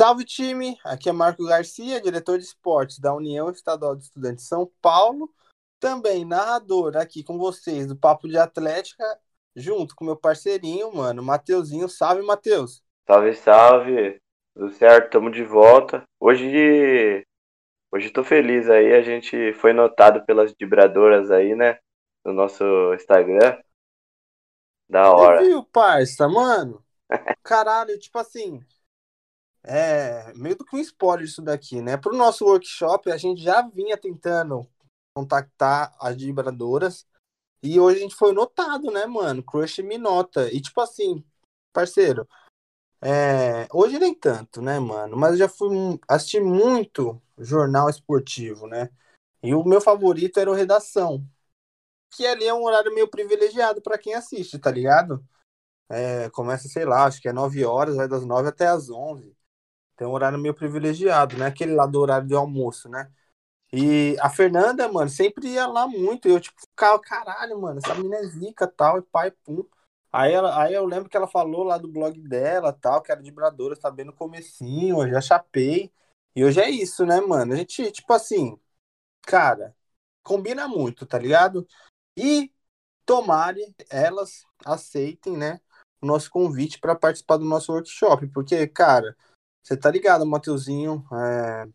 Salve time, aqui é Marco Garcia, diretor de esportes da União Estadual de Estudantes de São Paulo, também narrador aqui com vocês do Papo de Atlética, junto com meu parceirinho, mano, Mateuzinho. Salve, Matheus! Salve, salve! Tudo certo? Tamo de volta. Hoje, hoje tô feliz aí, a gente foi notado pelas vibradoras aí, né, no nosso Instagram. Da hora. Você viu, parça, mano? Caralho, tipo assim, é meio do que um spoiler isso daqui, né? Pro nosso workshop, a gente já vinha tentando contactar as vibradoras e hoje a gente foi notado, né, mano? Crush me nota. E tipo assim, parceiro, é... hoje nem tanto, né, mano? Mas já fui assistir muito jornal esportivo, né? E o meu favorito era o Redação, que ali é um horário meio privilegiado para quem assiste, tá ligado? É, começa, sei lá, acho que é 9 horas, vai das 9 até as 11. Tem um horário meio privilegiado, né? Aquele lá do horário de almoço, né? E a Fernanda, mano, sempre ia lá muito. Eu, tipo, ficava, caralho, mano, essa menina é zica tal, e pai, pum. Aí, ela, aí eu lembro que ela falou lá do blog dela, tal, que era de Bradora, tá no comecinho, eu já chapei. E hoje é isso, né, mano? A gente, tipo assim, cara, combina muito, tá ligado? E tomare elas aceitem, né, o nosso convite para participar do nosso workshop, porque, cara, você tá ligado, Mateuzinho, é...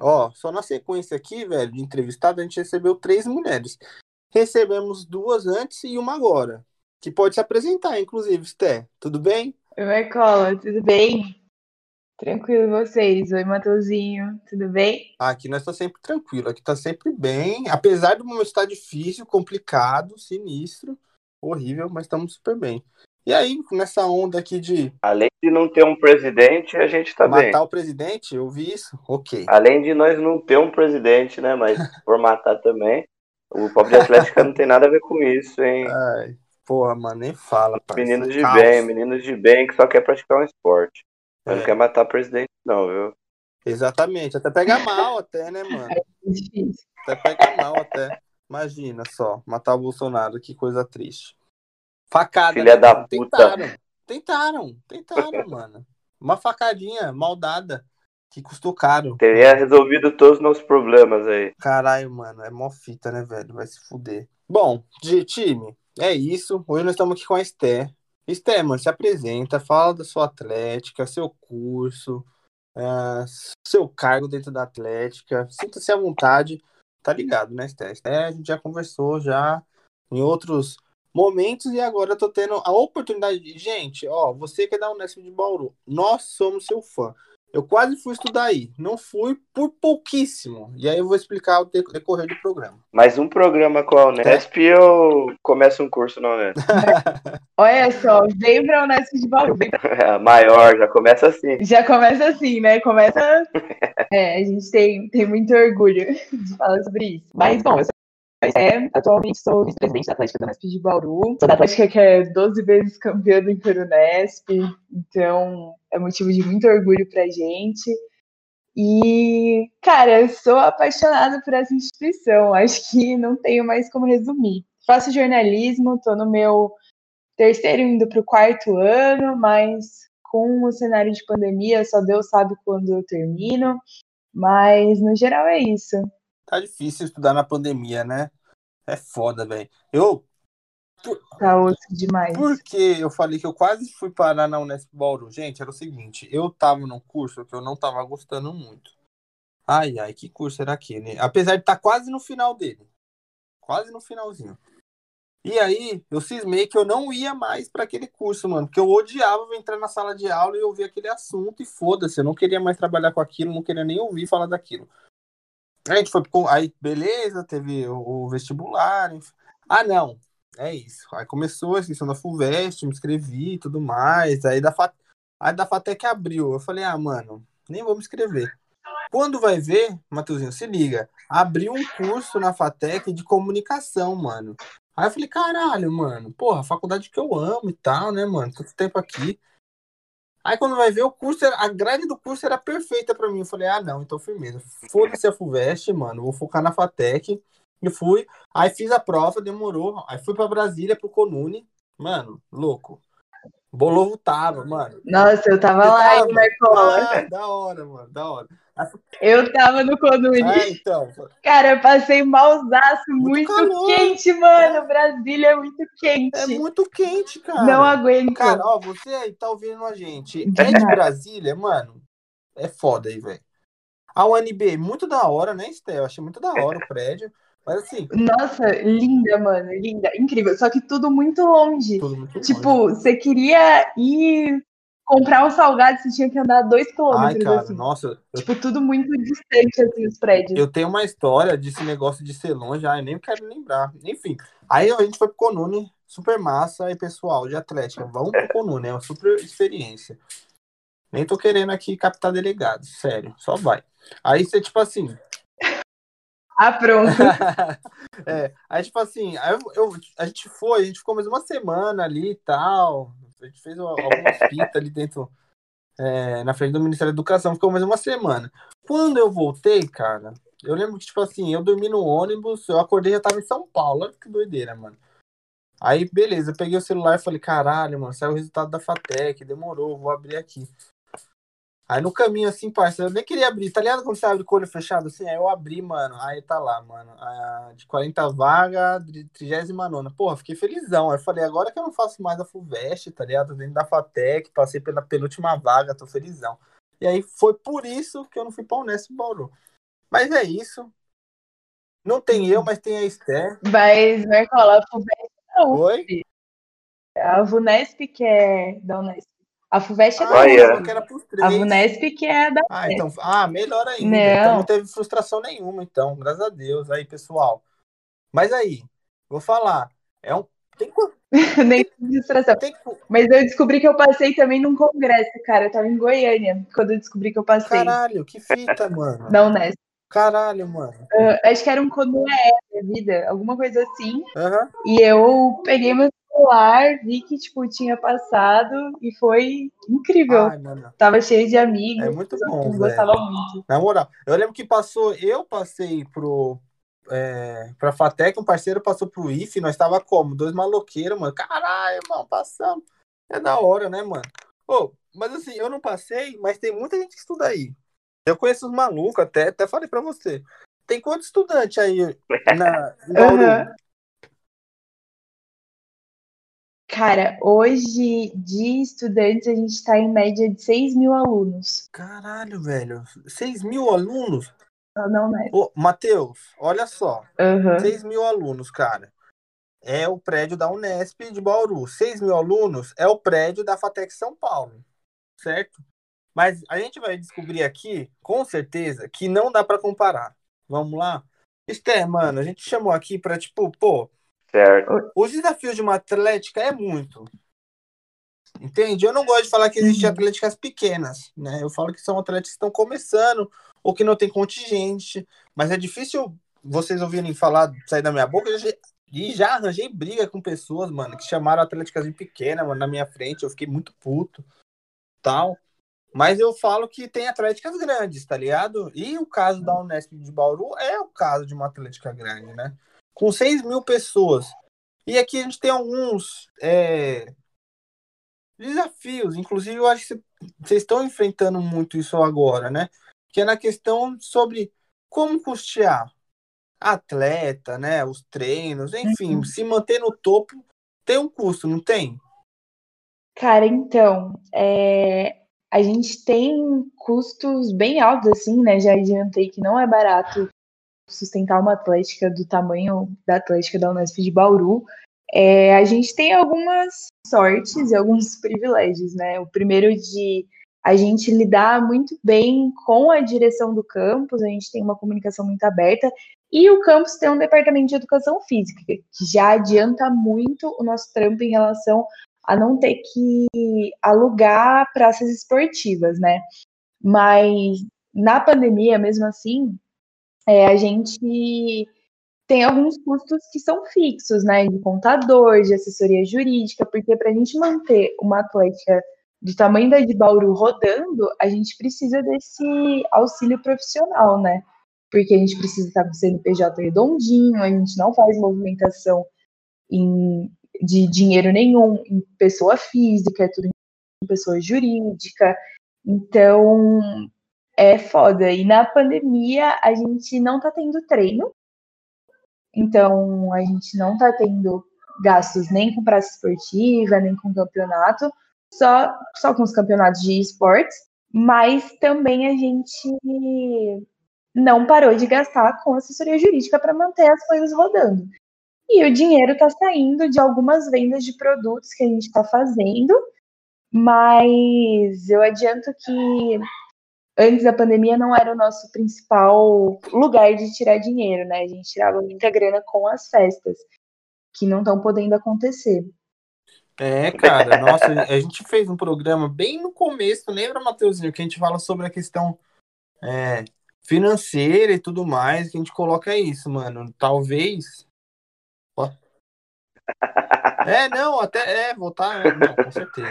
ó, só na sequência aqui, velho, de entrevistado, a gente recebeu três mulheres. Recebemos duas antes e uma agora, que pode se apresentar, inclusive, Sté, tudo bem? Oi, Marcola, tudo bem? Tranquilo vocês. Oi, Mateuzinho, tudo bem? Aqui nós tá sempre tranquilo, aqui tá sempre bem, apesar do momento estar difícil, complicado, sinistro, horrível, mas estamos super bem. E aí, nessa onda aqui de. Além de não ter um presidente, a gente tá matar bem. Matar o presidente, eu vi isso, ok. Além de nós não ter um presidente, né? Mas por matar também. O pobre de Atlética não tem nada a ver com isso, hein? Ai, porra, mano, nem fala. Parceiro. Meninos de Caos. bem, meninos de bem que só quer praticar um esporte. Mas é. não quer matar o presidente, não, viu? Exatamente, até pega mal, até, né, mano? Até pega mal, até. Imagina só, matar o Bolsonaro, que coisa triste. Facada. Filha né, da mano? puta. Tentaram, tentaram, tentaram, mano. Uma facadinha maldada que custou caro. Teria resolvido todos os nossos problemas aí. Caralho, mano, é mó fita, né, velho? Vai se fuder. Bom, de time, é isso. Hoje nós estamos aqui com a Esté. Esté, mano, se apresenta, fala da sua atlética, seu curso, uh, seu cargo dentro da atlética. Sinta-se à vontade. Tá ligado, né, Esté? Esté, a gente já conversou já em outros momentos e agora eu tô tendo a oportunidade de. Gente, ó, você que é da Unesp de Bauru, nós somos seu fã. Eu quase fui estudar aí, não fui por pouquíssimo. E aí eu vou explicar o decorrer do programa. Mais um programa com a Unesp é? eu começo um curso na Unesp. Olha só, veio pra Unesp de Bauru. É, maior, já começa assim. Já começa assim, né? Começa. é, a gente tem, tem muito orgulho de falar sobre isso. Mas, bom, eu é, atualmente sou vice-presidente da Atlética da Unesp de Bauru. Sou da Atlética que é 12 vezes campeã do Interunesp, então é motivo de muito orgulho pra gente. E, cara, eu sou apaixonada por essa instituição, acho que não tenho mais como resumir. Faço jornalismo, estou no meu terceiro indo para o quarto ano, mas com o cenário de pandemia, só Deus sabe quando eu termino. Mas no geral é isso. Tá difícil estudar na pandemia, né? É foda, velho. Eu. Tá osso demais. Porque eu falei que eu quase fui parar na Unesp Bauru. Gente, era o seguinte: eu tava num curso que eu não tava gostando muito. Ai, ai, que curso era aquele? Apesar de estar tá quase no final dele. Quase no finalzinho. E aí, eu cismei que eu não ia mais para aquele curso, mano. Porque eu odiava entrar na sala de aula e ouvir aquele assunto e foda-se. Eu não queria mais trabalhar com aquilo, não queria nem ouvir falar daquilo. A gente foi aí, beleza, teve o, vestibular. Enfim. Ah, não, é isso. Aí começou a inscrição da FUVEST, me inscrevi e tudo mais. Aí da, Fat... aí da FATEC abriu. Eu falei, ah, mano, nem vou me inscrever. Quando vai ver, Matheusinho, se liga, abriu um curso na FATEC de comunicação, mano. Aí eu falei, caralho, mano, porra, faculdade que eu amo e tal, né, mano? Tanto tempo aqui. Aí quando vai ver o curso, a grade do curso era perfeita para mim. Eu falei, ah, não, então firmeza. Foda-se a FUVEST, mano, vou focar na FATEC. E fui, aí fiz a prova, demorou. Aí fui para Brasília, pro Conune. Mano, louco. Bolovo tava, mano. Nossa, eu tava lá tava? em Marcola. Ah, da hora, mano, da hora. Eu tava no Conune. Ah, então. Cara, eu passei malzaço, muito, calor. quente, mano. Brasília é muito quente. É muito quente, cara. Não aguento. Cara, ó, você aí tá ouvindo a gente. É de Brasília, mano. É foda aí, velho. A UNB, muito da hora, né, Estel? Achei muito da hora o prédio. Mas assim, Nossa, linda, mano, linda, incrível. Só que tudo muito longe. tudo muito Tipo, longe. você queria ir comprar um salgado, você tinha que andar dois Ai, quilômetros, cara, assim. nossa. Tipo, tudo muito distante, assim, os prédios. eu tenho uma história desse negócio de ser longe, ai, nem quero lembrar. Enfim, aí a gente foi pro Conune, super massa, aí pessoal de Atlética, vamos pro Conune, é uma super experiência. Nem tô querendo aqui captar delegado, sério, só vai. Aí você, tipo assim, Ah, pronto. é, aí, tipo assim, aí eu, eu- a gente foi, a gente ficou mais uma semana ali e tal. A gente fez algumas fitas ali dentro, é, na frente do Ministério da Educação, ficou mais uma semana. Quando eu voltei, cara, eu lembro que, tipo assim, eu dormi no ônibus, eu acordei já tava em São Paulo. Olha que doideira, mano. Aí, beleza, eu peguei o celular e falei, caralho, mano, saiu o resultado da FATEC, demorou, vou abrir aqui. Aí no caminho, assim, parceiro, eu nem queria abrir, tá ligado quando você abre com o olho fechado, assim? Aí eu abri, mano, aí tá lá, mano, a- de 40 vagas, de 39 Porra, fiquei felizão. Aí eu falei, agora que eu não faço mais a FUVEST, tá ligado? Dentro da FATEC, passei pela penúltima vaga, tô felizão. E aí foi por isso que eu não fui pra Unesp Bauru. Mas é isso. Não tem eu, mas tem a Esther. Mas, Marcola, a FUVEST não. Oi? A VUNESP que é da Unesp. A FUVEST é da Ah, achei que era pros A três. VUNESP que é da Ah, então. Ah, melhor ainda. Não. Então não teve frustração nenhuma, então. Graças a Deus. Aí, pessoal. Mas aí, vou falar. É um. Tem, nem distração. tem, Mas eu descobri que eu passei também num congresso, cara. Eu tava em Goiânia quando eu descobri que eu passei Caralho, que fita, mano. da Unesp. Caralho, mano. Ah, acho que era um Conoé da vida, alguma coisa assim. E eu peguei meu celular, vi que, tipo, tinha passado e foi incrível. Ai, mano. Tava cheio de amigos. É muito bom, gostavam muito. Na moral, eu lembro que passou, eu passei pro. É, pra Fatec, um parceiro passou pro IF, nós tava como? Dois maloqueiros, mano. Caralho, mano, passamos. É da hora, né, mano? Ô, mas assim, eu não passei, mas tem muita gente que estuda aí. Eu conheço os malucos, até, até falei pra você. Tem quantos estudantes aí na, em Bauru? Cara, hoje de estudantes a gente tá em média de 6 mil alunos. Caralho, velho. 6 mil alunos? Não, não? Ô, Matheus, olha só. Aham. 6 mil alunos, cara. É o prédio da Unesp de Bauru. 6 mil alunos é o prédio da Fatec São Paulo. Certo? Mas a gente vai descobrir aqui, com certeza, que não dá para comparar. Vamos lá? Esther, mano, a gente chamou aqui para, tipo, pô, Certo. os desafios de uma atlética é muito. Entende? Eu não gosto de falar que existem Uhum. atléticas pequenas, né? Eu falo que são atletas que estão começando ou que não tem contingente, mas é difícil vocês ouvirem falar, sair da minha boca, e já arranjei briga com pessoas, mano, que chamaram atléticas de pequena, mano, na minha frente, eu fiquei muito puto, tal. Mas eu falo que tem atléticas grandes, tá ligado? E o caso da Unesp de Bauru é o caso de uma atlética grande, né? Com 6 mil pessoas. E aqui a gente tem alguns é, desafios, inclusive eu acho que cê- vocês estão enfrentando muito isso agora, né? Que é na questão sobre como custear atleta, né? Os treinos, enfim, se manter no topo tem um custo, não tem? Cara, então, é, a gente tem custos bem altos, assim, né? Já adiantei que não é barato sustentar uma atlética do tamanho da atlética da Unesp de Bauru. É, a gente tem algumas sortes e alguns privilégios, né? O primeiro de a gente lidar muito bem com a direção do campus, a gente tem uma comunicação muito aberta, e o campus tem um departamento de educação física, que já adianta muito o nosso trampo em relação a não ter que alugar praças esportivas, né? Mas na pandemia, mesmo assim, é, a gente tem alguns custos que são fixos, né? De contador, de assessoria jurídica, porque para a gente manter uma atlética do tamanho da de Bauru rodando, a gente precisa desse auxílio profissional, né? Porque a gente precisa estar com o CNPJ redondinho, a gente não faz movimentação em de dinheiro nenhum em pessoa física, é tudo em pessoa jurídica. Então, é foda. E na pandemia, a gente não tá tendo treino. Então, a gente não tá tendo gastos nem com praça esportiva, nem com campeonato, só, só com os campeonatos de esportes. Mas também a gente não parou de gastar com assessoria jurídica para manter as coisas rodando. E o dinheiro está saindo de algumas vendas de produtos que a gente está fazendo, mas eu adianto que antes da pandemia não era o nosso principal lugar de tirar dinheiro, né? A gente tirava muita grana com as festas, que não estão podendo acontecer. É, cara, nossa, a gente fez um programa bem no começo, lembra, Matheusinho, que a gente fala sobre a questão é, financeira e tudo mais, que a gente coloca isso, mano. Talvez. É, não, até é, voltar, não, com certeza.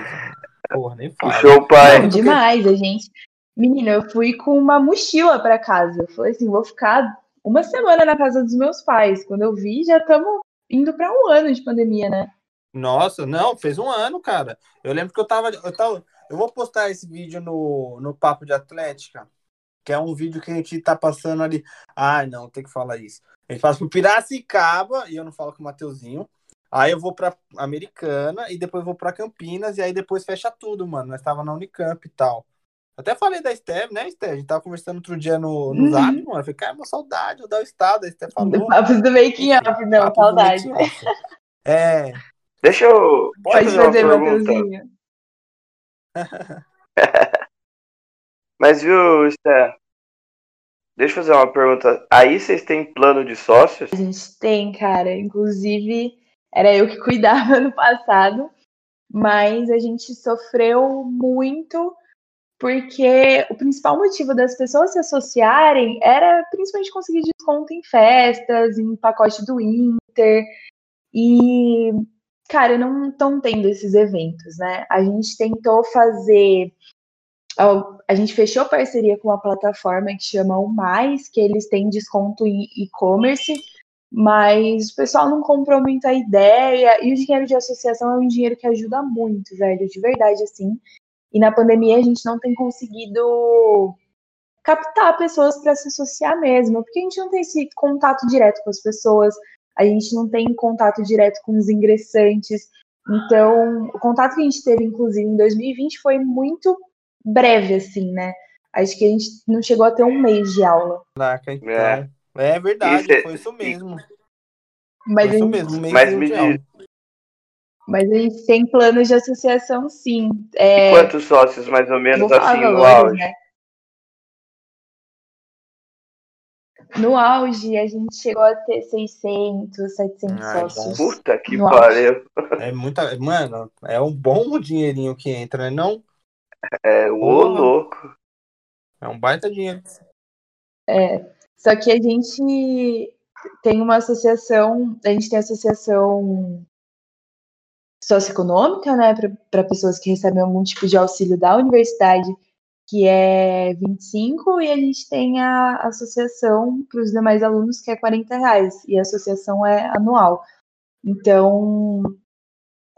Porra, nem fala. Show, pai. Não, demais, a gente. Menina, eu fui com uma mochila para casa. Eu falei assim, vou ficar uma semana na casa dos meus pais. Quando eu vi, já estamos indo para um ano de pandemia, né? Nossa, não, fez um ano, cara. Eu lembro que eu tava, eu tava, eu vou postar esse vídeo no, no Papo de Atlética que é um vídeo que a gente tá passando ali. Ai, não, tem que falar isso. A gente passa pro Piracicaba, e eu não falo com o Mateuzinho. Aí eu vou pra Americana, e depois vou pra Campinas, e aí depois fecha tudo, mano. Nós tava na Unicamp e tal. Até falei da Steph, né, Steph? A gente tava conversando outro dia no, no uhum. Zap, mano. Eu falei, cara, uma saudade, eu dar o estado. A Steph falou. Papos do making up, não, saudade. É. Deixa eu. Pode fazer, Mateuzinho. Mas viu, Steph? Deixa eu fazer uma pergunta. Aí vocês têm plano de sócios? A gente tem, cara. Inclusive, era eu que cuidava no passado, mas a gente sofreu muito porque o principal motivo das pessoas se associarem era principalmente conseguir desconto em festas, em pacote do Inter. E, cara, não estão tendo esses eventos, né? A gente tentou fazer a gente fechou parceria com uma plataforma que chama o Mais, que eles têm desconto em e-commerce, mas o pessoal não comprou muito a ideia, e o dinheiro de associação é um dinheiro que ajuda muito, velho, de verdade, assim. E na pandemia a gente não tem conseguido captar pessoas para se associar mesmo, porque a gente não tem esse contato direto com as pessoas, a gente não tem contato direto com os ingressantes. Então, o contato que a gente teve, inclusive, em 2020 foi muito breve, assim, né? Acho que a gente não chegou a ter um mês de aula. Caraca, então. É, é verdade, isso é... foi isso mesmo. Mas foi isso gente... mesmo, um mês Mas me diz... Mas a gente tem planos de associação, sim. É... Quantos sócios, mais ou menos, assim, valores, no auge? Né? No auge, a gente chegou a ter 600, 700 Ai, sócios. Puta que pariu. É muita. Mano, é um bom dinheirinho que entra, né? Não é, o louco. É um baita dinheiro. É. Só que a gente tem uma associação, a gente tem associação socioeconômica, né, para pessoas que recebem algum tipo de auxílio da universidade, que é 25, e a gente tem a associação para os demais alunos, que é 40 reais, e a associação é anual. Então,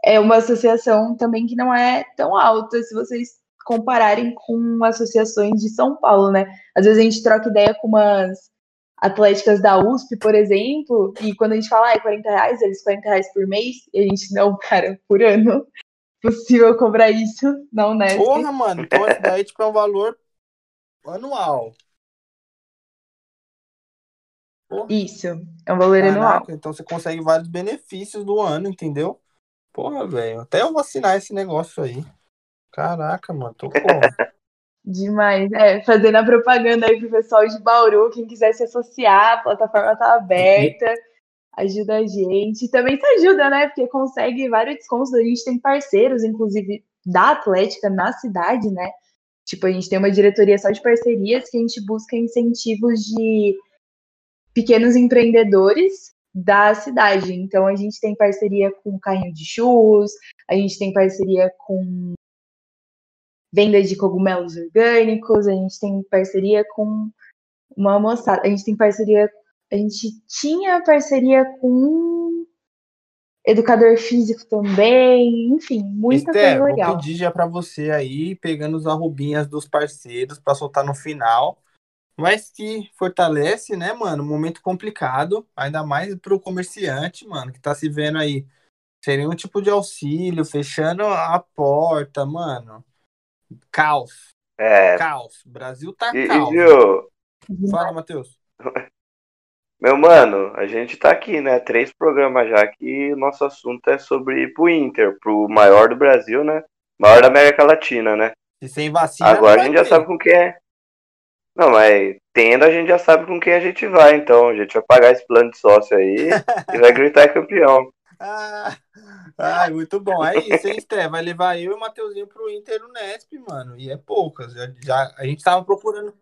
é uma associação também que não é tão alta, se vocês compararem com associações de São Paulo, né? Às vezes a gente troca ideia com umas atléticas da USP, por exemplo, e quando a gente fala, ah, é 40 reais, eles 40 reais por mês, e a gente, não, cara, por ano. Possível cobrar isso na Unesp. Porra, mano, então esse daí tipo, é um valor anual. Porra. Isso, é um valor Caraca, anual. Então você consegue vários benefícios do ano, entendeu? Porra, velho, até eu vou assinar esse negócio aí. Caraca, mano, tô como? Demais. É, fazendo a propaganda aí pro pessoal de Bauru, quem quiser se associar, a plataforma tá aberta, ajuda a gente. Também se ajuda, né? Porque consegue vários descontos. A gente tem parceiros, inclusive, da Atlética na cidade, né? Tipo, a gente tem uma diretoria só de parcerias que a gente busca incentivos de pequenos empreendedores da cidade. Então, a gente tem parceria com Carrinho de Churros, a gente tem parceria com venda de cogumelos orgânicos, a gente tem parceria com uma moçada, a gente tem parceria, a gente tinha parceria com educador físico também, enfim, muita Esté, coisa legal. vou pedir já para você aí, pegando os arrobinhas dos parceiros para soltar no final. Mas que fortalece, né, mano? Momento complicado, ainda mais pro comerciante, mano, que tá se vendo aí. Seria um tipo de auxílio, fechando a porta, mano. Caos. É. Caos. Brasil tá E, e caos. viu, Fala, Matheus. meu mano, a gente tá aqui, né? Três programas já que nosso assunto é sobre ir pro Inter, pro maior do Brasil, né? Maior da América Latina, né? E sem vacina. Agora a gente vai já ter. sabe com quem é. Não, mas tendo a gente já sabe com quem a gente vai, então. A gente vai pagar esse plano de sócio aí e vai gritar campeão. Ah, ai, muito bom. É isso, hein, Sté? Vai levar eu e o Mateuzinho pro Inter no Nesp, mano. E é poucas. Já, já- a gente tava procurando.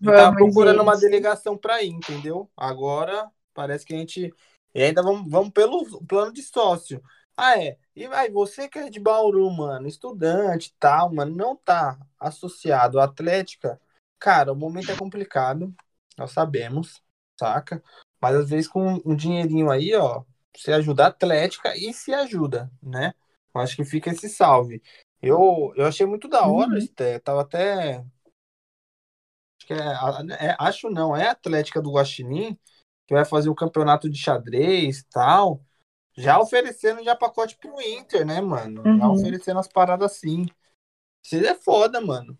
Gente tava Vamos, procurando uma gente. delegação pra ir, entendeu? Agora parece que a gente. E ainda vamos, vamos pelo plano de sócio. Ah, é. E aí, você que é de Bauru, mano, estudante e tal, mano, não tá associado à Atlética, cara, o momento é complicado. Nós sabemos, saca? Mas às vezes com um dinheirinho aí, ó, você ajuda a Atlética e se ajuda, né? Eu acho que fica esse salve. Eu, eu achei muito da hora, Uhum. Esté. Tava até Acho que é, é- acho não, é a Atlética do Guaxinim, que vai fazer o campeonato de xadrez e tal. Já oferecendo já pacote pro Inter, né, mano? Já Uhum. oferecendo as paradas assim. Vocês é foda, mano.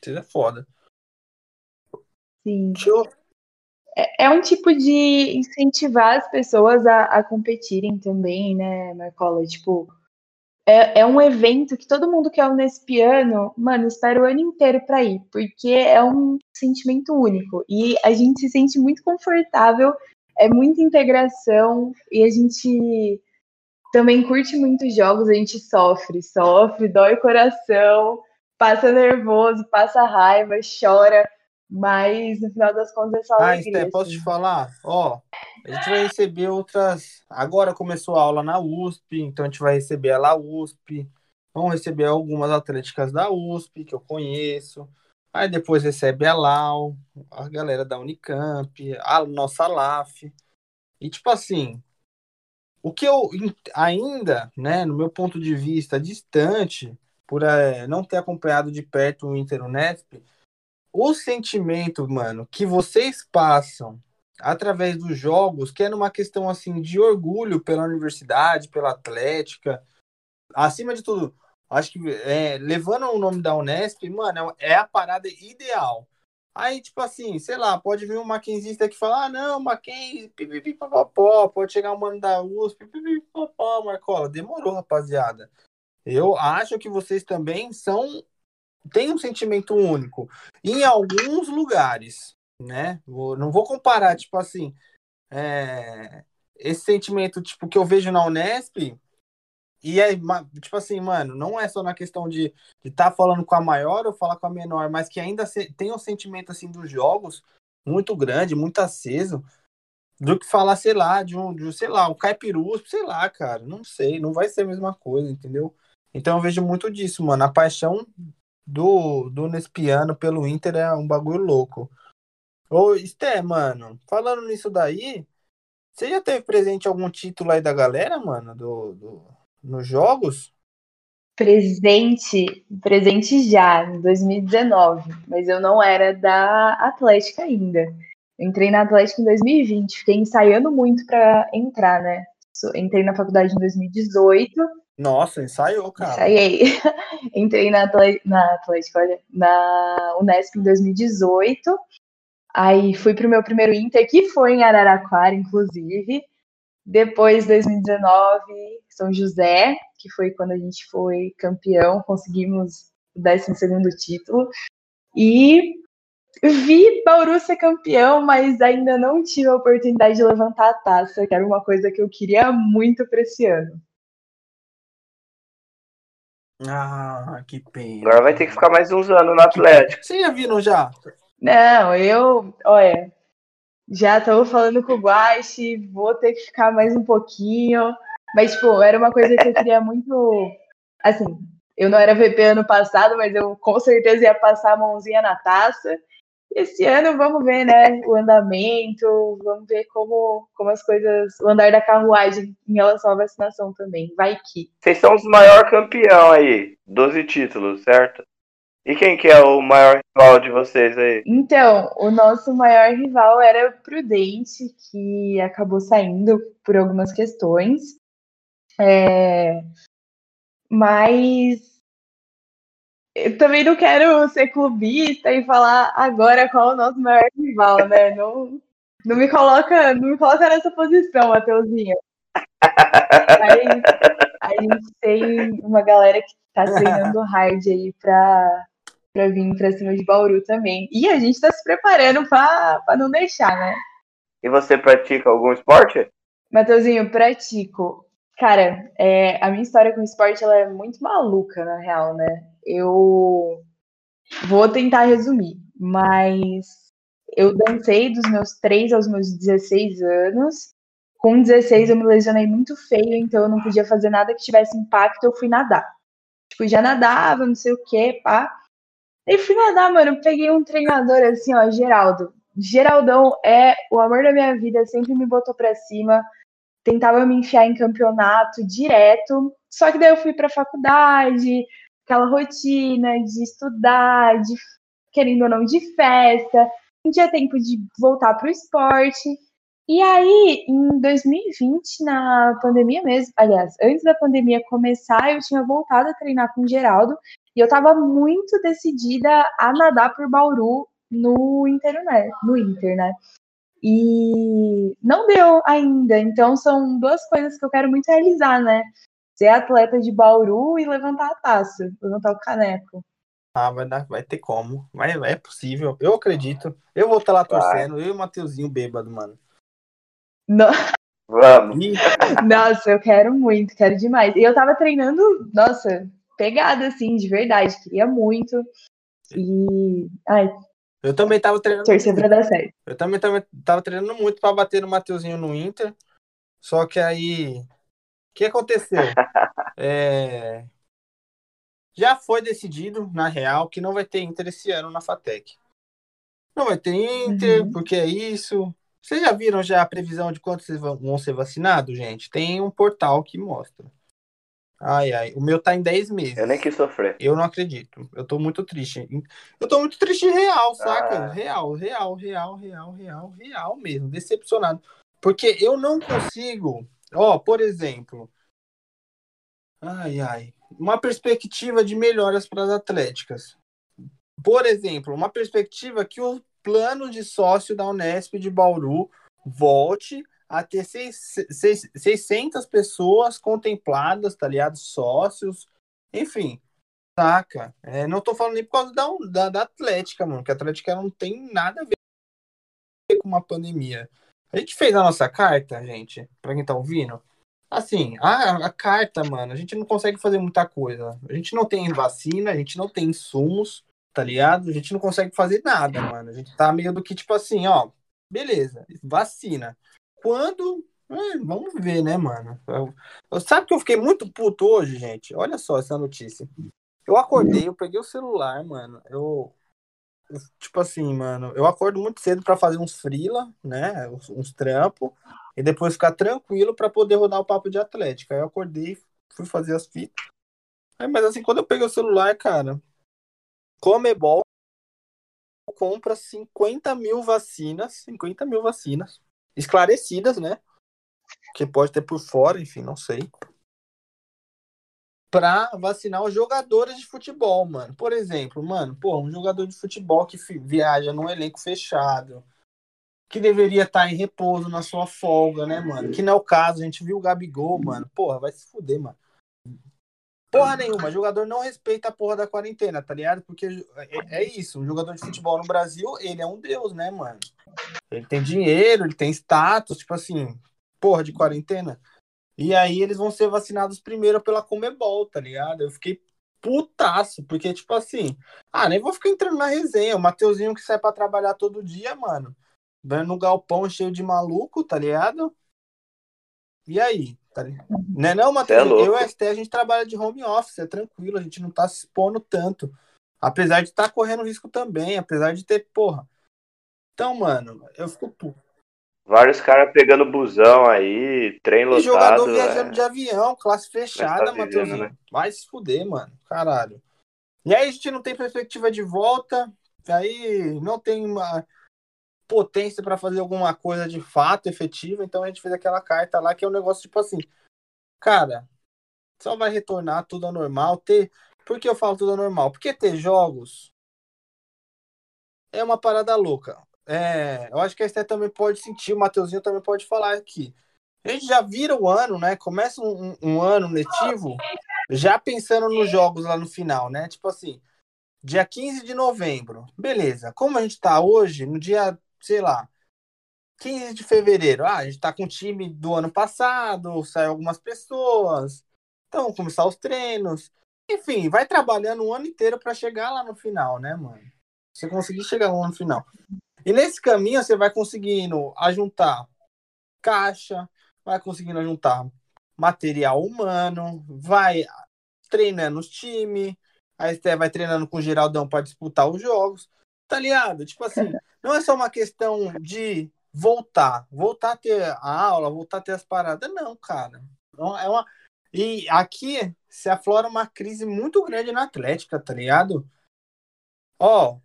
Vocês é foda. Sim. Deixa eu... É, é um tipo de incentivar as pessoas a, a competirem também, né, Marcola? Tipo, é, é um evento que todo mundo que é Unespiano, mano, espera o ano inteiro pra ir, porque é um sentimento único. E a gente se sente muito confortável, é muita integração, e a gente também curte muitos jogos, a gente sofre, sofre, dói o coração, passa nervoso, passa raiva, chora, mas no final das contas é só Ah, alegria. Esté, posso assim. te falar? Ó, a gente vai receber outras. Agora começou a aula na USP, então a gente vai receber a La USP. Vamos receber algumas atléticas da USP que eu conheço. Aí depois recebe a LAU, a galera da Unicamp, a nossa LAF. E tipo assim, o que eu in- ainda, né, no meu ponto de vista, distante, por eh, não ter acompanhado de perto o Inter Unesp, o sentimento, mano, que vocês passam através dos jogos, que é numa questão assim de orgulho pela universidade, pela atlética, acima de tudo, acho que é, levando o nome da Unesp, mano, é a parada ideal. Aí, tipo assim, sei lá, pode vir um maquinzista que fala, ah, não, Mackenzie, papapó, pode chegar um mano da USP, pipipi, papapó, Marcola, demorou, rapaziada. Eu acho que vocês também são tem um sentimento único em alguns lugares, né? Não vou comparar, tipo assim, é, esse sentimento tipo que eu vejo na Unesp e é tipo assim, mano, não é só na questão de estar falando com a maior ou falar com a menor, mas que ainda tem um sentimento assim dos jogos muito grande, muito aceso, do que falar, sei lá, de um, de, sei lá, um caipirus, sei lá, cara, não sei, não vai ser a mesma coisa, entendeu? Então eu vejo muito disso, mano, a paixão do, do Nespiano pelo Inter é um bagulho louco. Ô, Sté, mano, falando nisso daí, você já teve presente algum título aí da galera, mano, do, do, nos jogos? Presente, presente já, em 2019, mas eu não era da Atlética ainda. Entrei na Atlética em 2020, fiquei ensaiando muito pra entrar, né? Entrei na faculdade em 2018, Nossa, ensaiou, cara. ensaiei. Entrei na, Atle- na Atlética, olha, na Unesp em 2018. Aí fui pro meu primeiro Inter, que foi em Araraquara, inclusive. Depois, 2019, São José, que foi quando a gente foi campeão, conseguimos o 12º título. E vi Bauru ser campeão, mas ainda não tive a oportunidade de levantar a taça, que era uma coisa que eu queria muito para esse ano. Ah, que pena. Agora vai ter que ficar mais uns anos no Atlético. Você já viram já? Não, eu, olha, já tô falando com o Guache, vou ter que ficar mais um pouquinho. Mas, tipo, era uma coisa que eu queria muito. Assim, eu não era VP ano passado, mas eu com certeza ia passar a mãozinha na taça. Esse ano vamos ver, né, o andamento, vamos ver como, como as coisas, o andar da carruagem em relação à vacinação também. Vai que. Vocês são os maiores campeão aí, 12 títulos, certo? E quem que é o maior rival de vocês aí? Então, o nosso maior rival era o Prudente, que acabou saindo por algumas questões. É... Mas eu também não quero ser clubista e falar agora qual é o nosso maior rival, né? Não, não me coloca, não me coloca nessa posição, Mateuzinho. Mas a gente tem uma galera que tá treinando hard aí pra, para vir para cima de Bauru também. E a gente está se preparando para não deixar, né? E você pratica algum esporte? Mateuzinho, pratico. Cara, é, a minha história com o esporte ela é muito maluca, na real, né? Eu vou tentar resumir, mas eu dancei dos meus 3 aos meus 16 anos. Com 16 eu me lesionei muito feio, então eu não podia fazer nada que tivesse impacto, eu fui nadar. Tipo, já nadava, não sei o que, pá. E fui nadar, mano. Peguei um treinador assim, ó, Geraldo. Geraldão é o amor da minha vida, sempre me botou pra cima, tentava me enfiar em campeonato direto. Só que daí eu fui pra faculdade, aquela rotina de estudar, de querendo ou não, de festa. Não tinha tempo de voltar pro esporte. E aí, em 2020, na pandemia mesmo, aliás, antes da pandemia começar, eu tinha voltado a treinar com o Geraldo e eu estava muito decidida a nadar por Bauru no Inter, né? No Inter, né? E não deu ainda. Então são duas coisas que eu quero muito realizar, né? Ser atleta de Bauru e levantar a taça, levantar o caneco. Ah, vai, dar, vai ter como. Vai, é possível. Eu acredito. Eu vou estar lá torcendo. Vai. Eu e o Mateuzinho bêbado, mano. Não. Vamos. Nossa, eu quero muito, quero demais. E eu tava treinando, nossa, pegada, assim, de verdade. Queria muito. E. Ai. Eu também tava treinando. Eu também, também tava treinando muito pra bater no Mateuzinho no Inter. Só que aí. O que aconteceu? é... Já foi decidido, na real, que não vai ter Inter esse ano na Fatec. Não vai ter Inter, uhum. porque é isso. Vocês já viram já a previsão de quantos vão ser vacinados, gente? Tem um portal que mostra. Ai, ai. O meu tá em 10 meses. Eu nem quis sofrer. Eu não acredito. Eu tô muito triste. Eu tô muito triste real, saca? Ah. Real, real, real, real, real, real mesmo. Decepcionado. Porque eu não consigo. Ó, por exemplo. Ai, ai. Uma perspectiva de melhoras para as atléticas. Por exemplo, uma perspectiva que o plano de sócio da Unesp de Bauru volte a ter seis, seis, 600 pessoas contempladas, tá ligado? Sócios, enfim, saca? É, não tô falando nem por causa da, da, da Atlética, mano, que a Atlética não tem nada a ver com uma pandemia. A gente fez a nossa carta, gente, pra quem tá ouvindo. Assim, a, a carta, mano, a gente não consegue fazer muita coisa. A gente não tem vacina, a gente não tem insumos, tá ligado? A gente não consegue fazer nada, mano. A gente tá meio do que, tipo assim, ó, beleza, vacina. Quando. É, vamos ver, né, mano? Eu, eu, sabe que eu fiquei muito puto hoje, gente? Olha só essa notícia. Eu acordei, eu peguei o celular, mano. Eu. tipo assim, mano, eu acordo muito cedo para fazer uns frila, né? Uns, uns trampos. E depois ficar tranquilo para poder rodar o papo de atlética. Aí eu acordei, fui fazer as fitas. Aí, mas assim, quando eu peguei o celular, cara, Comebol compra 50 mil vacinas, 50 mil vacinas esclarecidas, né? Que pode ter por fora, enfim, não sei. Pra vacinar os jogadores de futebol, mano. Por exemplo, mano, pô, um jogador de futebol que viaja num elenco fechado, que deveria estar tá em repouso na sua folga, né, mano? Que não é o caso, a gente viu o Gabigol, mano. Porra, vai se fuder, mano. Porra nenhuma, jogador não respeita a porra da quarentena, tá ligado? Porque é, é isso, um jogador de futebol no Brasil, ele é um deus, né, mano? Ele tem dinheiro, ele tem status, tipo assim, porra de quarentena. E aí eles vão ser vacinados primeiro pela Comebol, tá ligado? Eu fiquei putaço, porque, tipo assim, ah, nem vou ficar entrando na resenha. O Mateuzinho que sai pra trabalhar todo dia, mano, dando no galpão cheio de maluco, tá ligado? E aí? Tá Né, não, Matheus? É eu e o ST, a gente trabalha de home office, é tranquilo, a gente não tá se expondo tanto. Apesar de estar tá correndo risco também, apesar de ter, porra, Então, mano, eu fico puto. Vários caras pegando busão aí, trem E lotado. jogador é. viajando de avião, classe fechada, tá Matheusinho. né? Vai se fuder, mano. Caralho. E aí a gente não tem perspectiva de volta. Aí não tem uma potência pra fazer alguma coisa de fato efetiva. Então a gente fez aquela carta lá que é um negócio tipo assim. Cara, só vai retornar tudo ao normal. Ter... Por que eu falo tudo ao normal? Porque ter jogos é uma parada louca. É, eu acho que a Esté também pode sentir, o Mateuzinho também pode falar aqui. A gente já vira o ano, né? Começa um, um ano letivo já pensando nos jogos lá no final, né? Tipo assim, dia 15 de novembro. Beleza. Como a gente tá hoje, no dia, sei lá, 15 de fevereiro. Ah, a gente tá com o time do ano passado, saiu algumas pessoas. Então, começar os treinos. Enfim, vai trabalhando o ano inteiro para chegar lá no final, né, mano? Você conseguir chegar lá no final. E nesse caminho você vai conseguindo ajuntar caixa, vai conseguindo ajuntar material humano, vai treinando os times, aí você vai treinando com o Geraldão para disputar os jogos, tá ligado? Tipo assim, não é só uma questão de voltar, voltar a ter a aula, voltar a ter as paradas, não, cara. É uma... E aqui se aflora uma crise muito grande na Atlética, tá ligado? Ó,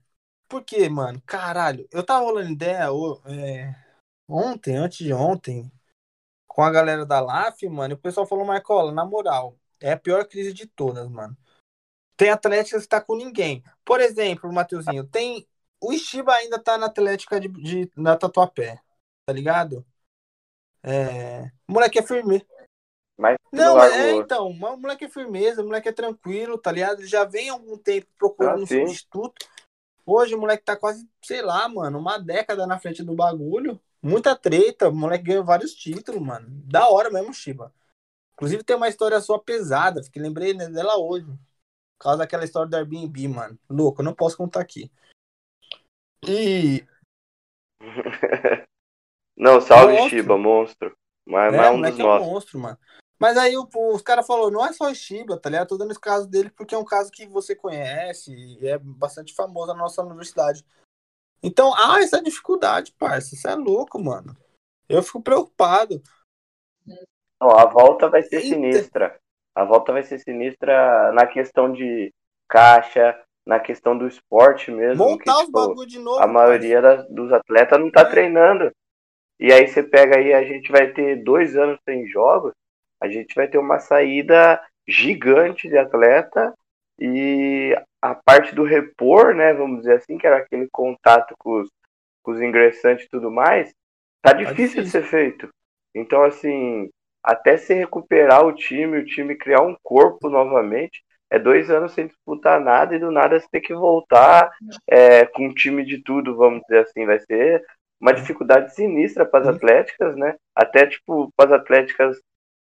por quê, mano? Caralho, eu tava rolando ideia é, ontem, antes de ontem, com a galera da LAF, mano, e o pessoal falou, Marcola, na moral, é a pior crise de todas, mano. Tem Atlética que tá com ninguém. Por exemplo, Mateuzinho, tem. O Ishiba ainda tá na Atlética de, de, na Tatuapé, tá ligado? É. O moleque é firme. Mas Não, é, então, o moleque é firmeza, o moleque é tranquilo, tá ligado? Ele já vem há algum tempo procurando Ah, um substituto. Hoje o moleque tá quase, sei lá, mano, uma década na frente do bagulho. Muita treta, o moleque ganhou vários títulos, mano. Da hora mesmo, Shiba. Inclusive tem uma história sua pesada, que lembrei dela hoje. Por causa daquela história do Airbnb, mano. Louco, eu não posso contar aqui. E. Não, salve Monstro. Shiba, monstro. Mas, É, mas o um dos é um nossos. monstro, mano. Mas aí o- os caras falaram, não é só o Shiba, tá ligado? Tô dando esse caso dele porque é um caso que você conhece e é bastante famoso na nossa universidade. Então, ah, essa dificuldade, parça. Isso é louco, mano. Eu fico preocupado. Não, a volta vai ser Eita. sinistra. A volta vai ser sinistra na questão de caixa, na questão do esporte mesmo. que, Montar os tipo, bagulho de novo. a maioria das- dos atletas não tá É. treinando. E aí você pega aí, a gente vai ter dois anos sem jogos, a gente vai ter uma saída gigante de atleta e a parte do repor, né, vamos dizer assim, que era aquele contato com os, com os ingressantes e tudo mais, tá difícil de ser feito. Então, assim, até se recuperar o time, o time criar um corpo novamente, é dois anos sem disputar nada e do nada você ter que voltar é, com um time de tudo, vamos dizer assim, vai ser uma dificuldade sinistra para as atléticas, né? Até tipo para as atléticas,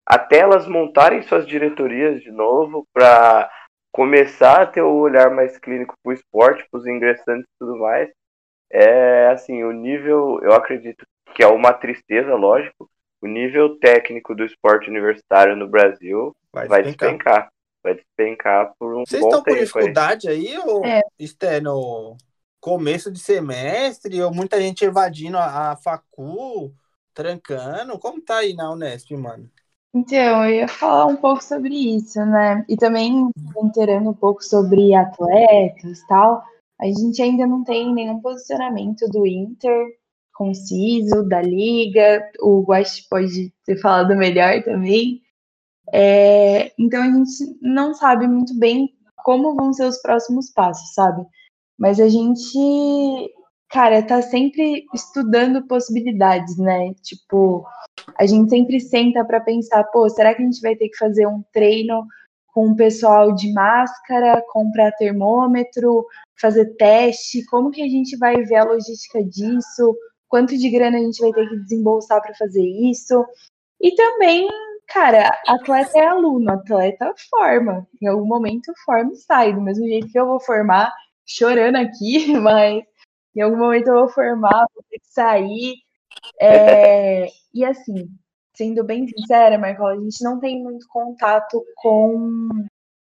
até elas montarem suas diretorias de novo para começar a ter o olhar mais clínico para o esporte, para os ingressantes e tudo mais. É assim, o nível, eu acredito que é uma tristeza, lógico. O nível técnico do esporte universitário no Brasil Vai, vai despencar. despencar. Vai despencar por um Vocês bom estão com tempo aí. dificuldade aí, ou É. é no começo de semestre, ou muita gente evadindo a, a facu, trancando? Como tá aí na Unesp, mano? Então, eu ia falar um pouco sobre isso, né? E também inteirando um pouco sobre atletas e tal. A gente ainda não tem nenhum posicionamento do Inter conciso, da Liga. O Guax pode ter falado melhor também. É, então, a gente não sabe muito bem como vão ser os próximos passos, sabe? Mas a gente, cara, tá sempre estudando possibilidades, né? Tipo, a gente sempre senta para pensar, pô, será que a gente vai ter que fazer um treino com o pessoal de máscara, comprar termômetro, fazer teste? Como que a gente vai ver a logística disso? Quanto de grana a gente vai ter que desembolsar para fazer isso? E também, cara, atleta é aluno, atleta forma. Em algum momento forma e sai, do mesmo jeito que eu vou formar chorando aqui, mas em algum momento eu vou formar, vou ter que sair. É, e assim, sendo bem sincera, Marcola, a gente não tem muito contato com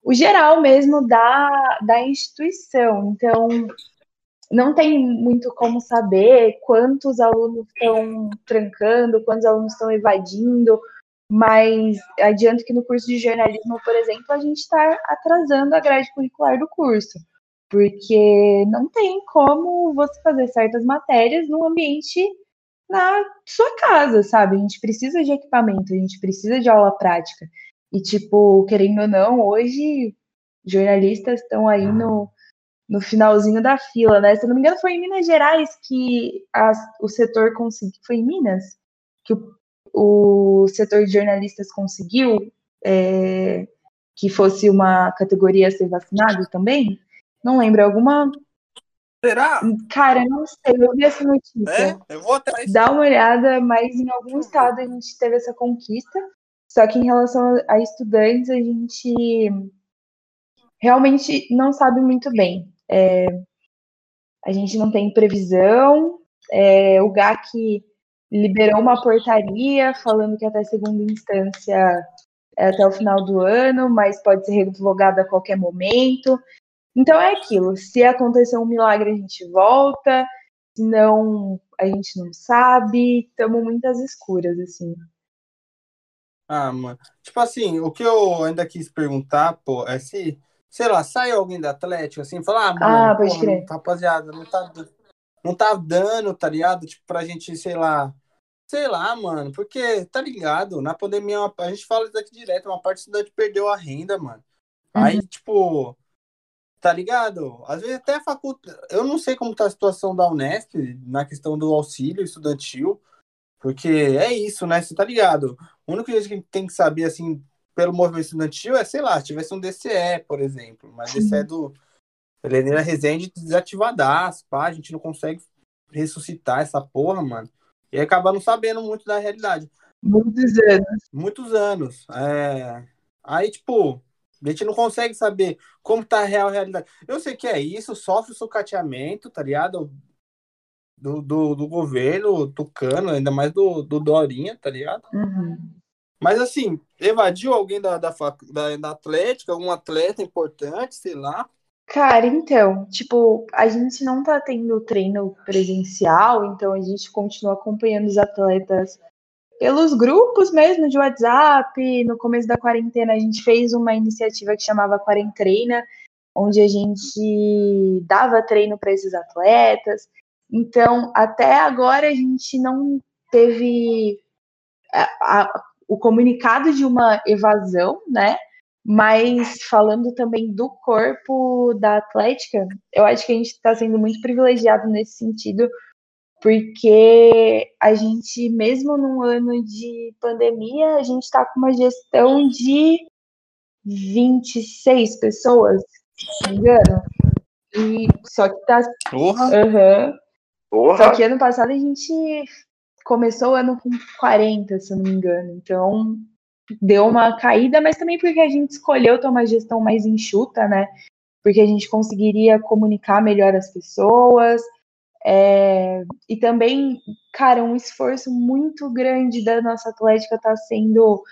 o geral mesmo da, da instituição. Então, não tem muito como saber quantos alunos estão trancando, quantos alunos estão evadindo, mas adianto que no curso de jornalismo, por exemplo, a gente está atrasando a grade curricular do curso, porque não tem como você fazer certas matérias num ambiente na sua casa, sabe? A gente precisa de equipamento, a gente precisa de aula prática. E, tipo, querendo ou não, hoje jornalistas estão aí no, no finalzinho da fila, né? Se eu não me engano, foi em Minas Gerais que o setor conseguiu. Foi em Minas? Que o, o setor de jornalistas conseguiu é, que fosse uma categoria a ser vacinado também? Não lembro, alguma. Será? Cara, não sei, eu vi essa notícia. É, eu vou atrás. Dá uma olhada, mas em algum estado a gente teve essa conquista. Só que em relação a estudantes, a gente realmente não sabe muito bem. É, a gente não tem previsão. É, o GAC liberou uma portaria falando que até segunda instância é até o final do ano, mas pode ser revogada a qualquer momento. Então é aquilo. Se acontecer um milagre, a gente volta. Se não, a gente não sabe. Estamos muitas escuras, assim. Ah, mano. Tipo assim, o que eu ainda quis perguntar, pô, é se sei lá, sai alguém da Atlético, assim, fala, ah, mano, Ah, pode porra, crer. rapaziada, não tá, não tá dando, tá ligado? Tipo, pra gente, sei lá, sei lá, mano, porque, tá ligado, na pandemia, a gente fala isso daqui direto, uma parte da estudante perdeu a renda, mano. Aí, Uhum. tipo, tá ligado? Às vezes até a faculdade, eu não sei como tá a situação da Unesp na questão do auxílio estudantil, porque é isso, né? Você tá ligado? A única coisa que a gente tem que saber, assim, pelo movimento estudantil é, sei lá, se tivesse um DCE, por exemplo, mas DCE do Helena Rezende desativadaço, pá, a gente não consegue ressuscitar essa porra, mano, e acaba não sabendo muito da realidade. Muitos anos. Muitos anos. É... Aí, tipo, a gente não consegue saber como tá a real realidade. Eu sei que é isso, sofre o sucateamento, tá ligado? Do, do, do governo tucano, ainda mais do, do Dorinha, tá ligado? Uhum. Mas assim, evadiu alguém da, da, da, da Atlética, algum atleta importante, sei lá. Cara, então, tipo, a gente não tá tendo treino presencial, então a gente continua acompanhando os atletas pelos grupos mesmo de WhatsApp. No começo da quarentena, a gente fez uma iniciativa que chamava Quarentreina, onde a gente dava treino para esses atletas. Então, até agora a gente não teve a- a- o comunicado de uma evasão, né? Mas falando também do corpo da Atlética, eu acho que a gente está sendo muito privilegiado nesse sentido, porque a gente, mesmo num ano de pandemia, a gente está com uma gestão de 26 pessoas, se não me engano. E só que tá. Porra! Aham. Porra! Só que ano passado a gente começou o ano com 40, se não me engano. Então deu uma caída, mas também porque a gente escolheu ter uma gestão mais enxuta, né? Porque a gente conseguiria comunicar melhor as pessoas. é, E também, cara, um esforço muito grande da nossa Atlética está sendo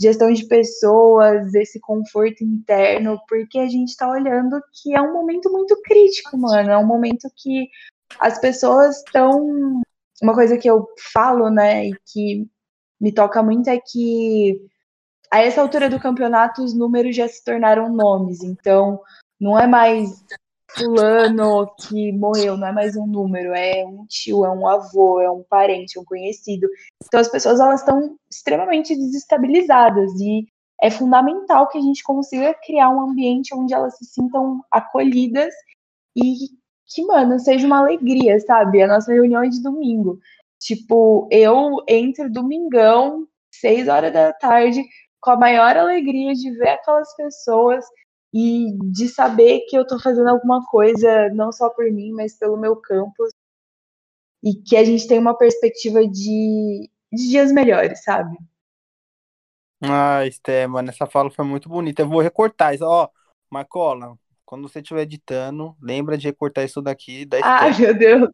gestão de pessoas, esse conforto interno, porque a gente está olhando que é um momento muito crítico, mano. É um momento que as pessoas estão. Uma coisa que eu falo, né, e que me toca muito é que a essa altura do campeonato os números já se tornaram nomes, então não é mais fulano que morreu, não é mais um número, é um tio, é um avô, é um parente, é um conhecido. Então as pessoas elas estão extremamente desestabilizadas e é fundamental que a gente consiga criar um ambiente onde elas se sintam acolhidas e que, mano, seja uma alegria, sabe? A nossa reunião é de domingo. Tipo, eu entro domingão, seis horas da tarde, com a maior alegria de ver aquelas pessoas e de saber que eu tô fazendo alguma coisa, não só por mim, mas pelo meu campus. E que a gente tem uma perspectiva de, de dias melhores, sabe? Ah, Esté, mano, essa fala foi muito bonita. Eu vou recortar isso. Ó, Marcola, quando você estiver editando, lembra de recortar isso daqui da Ai, Esté. meu Deus,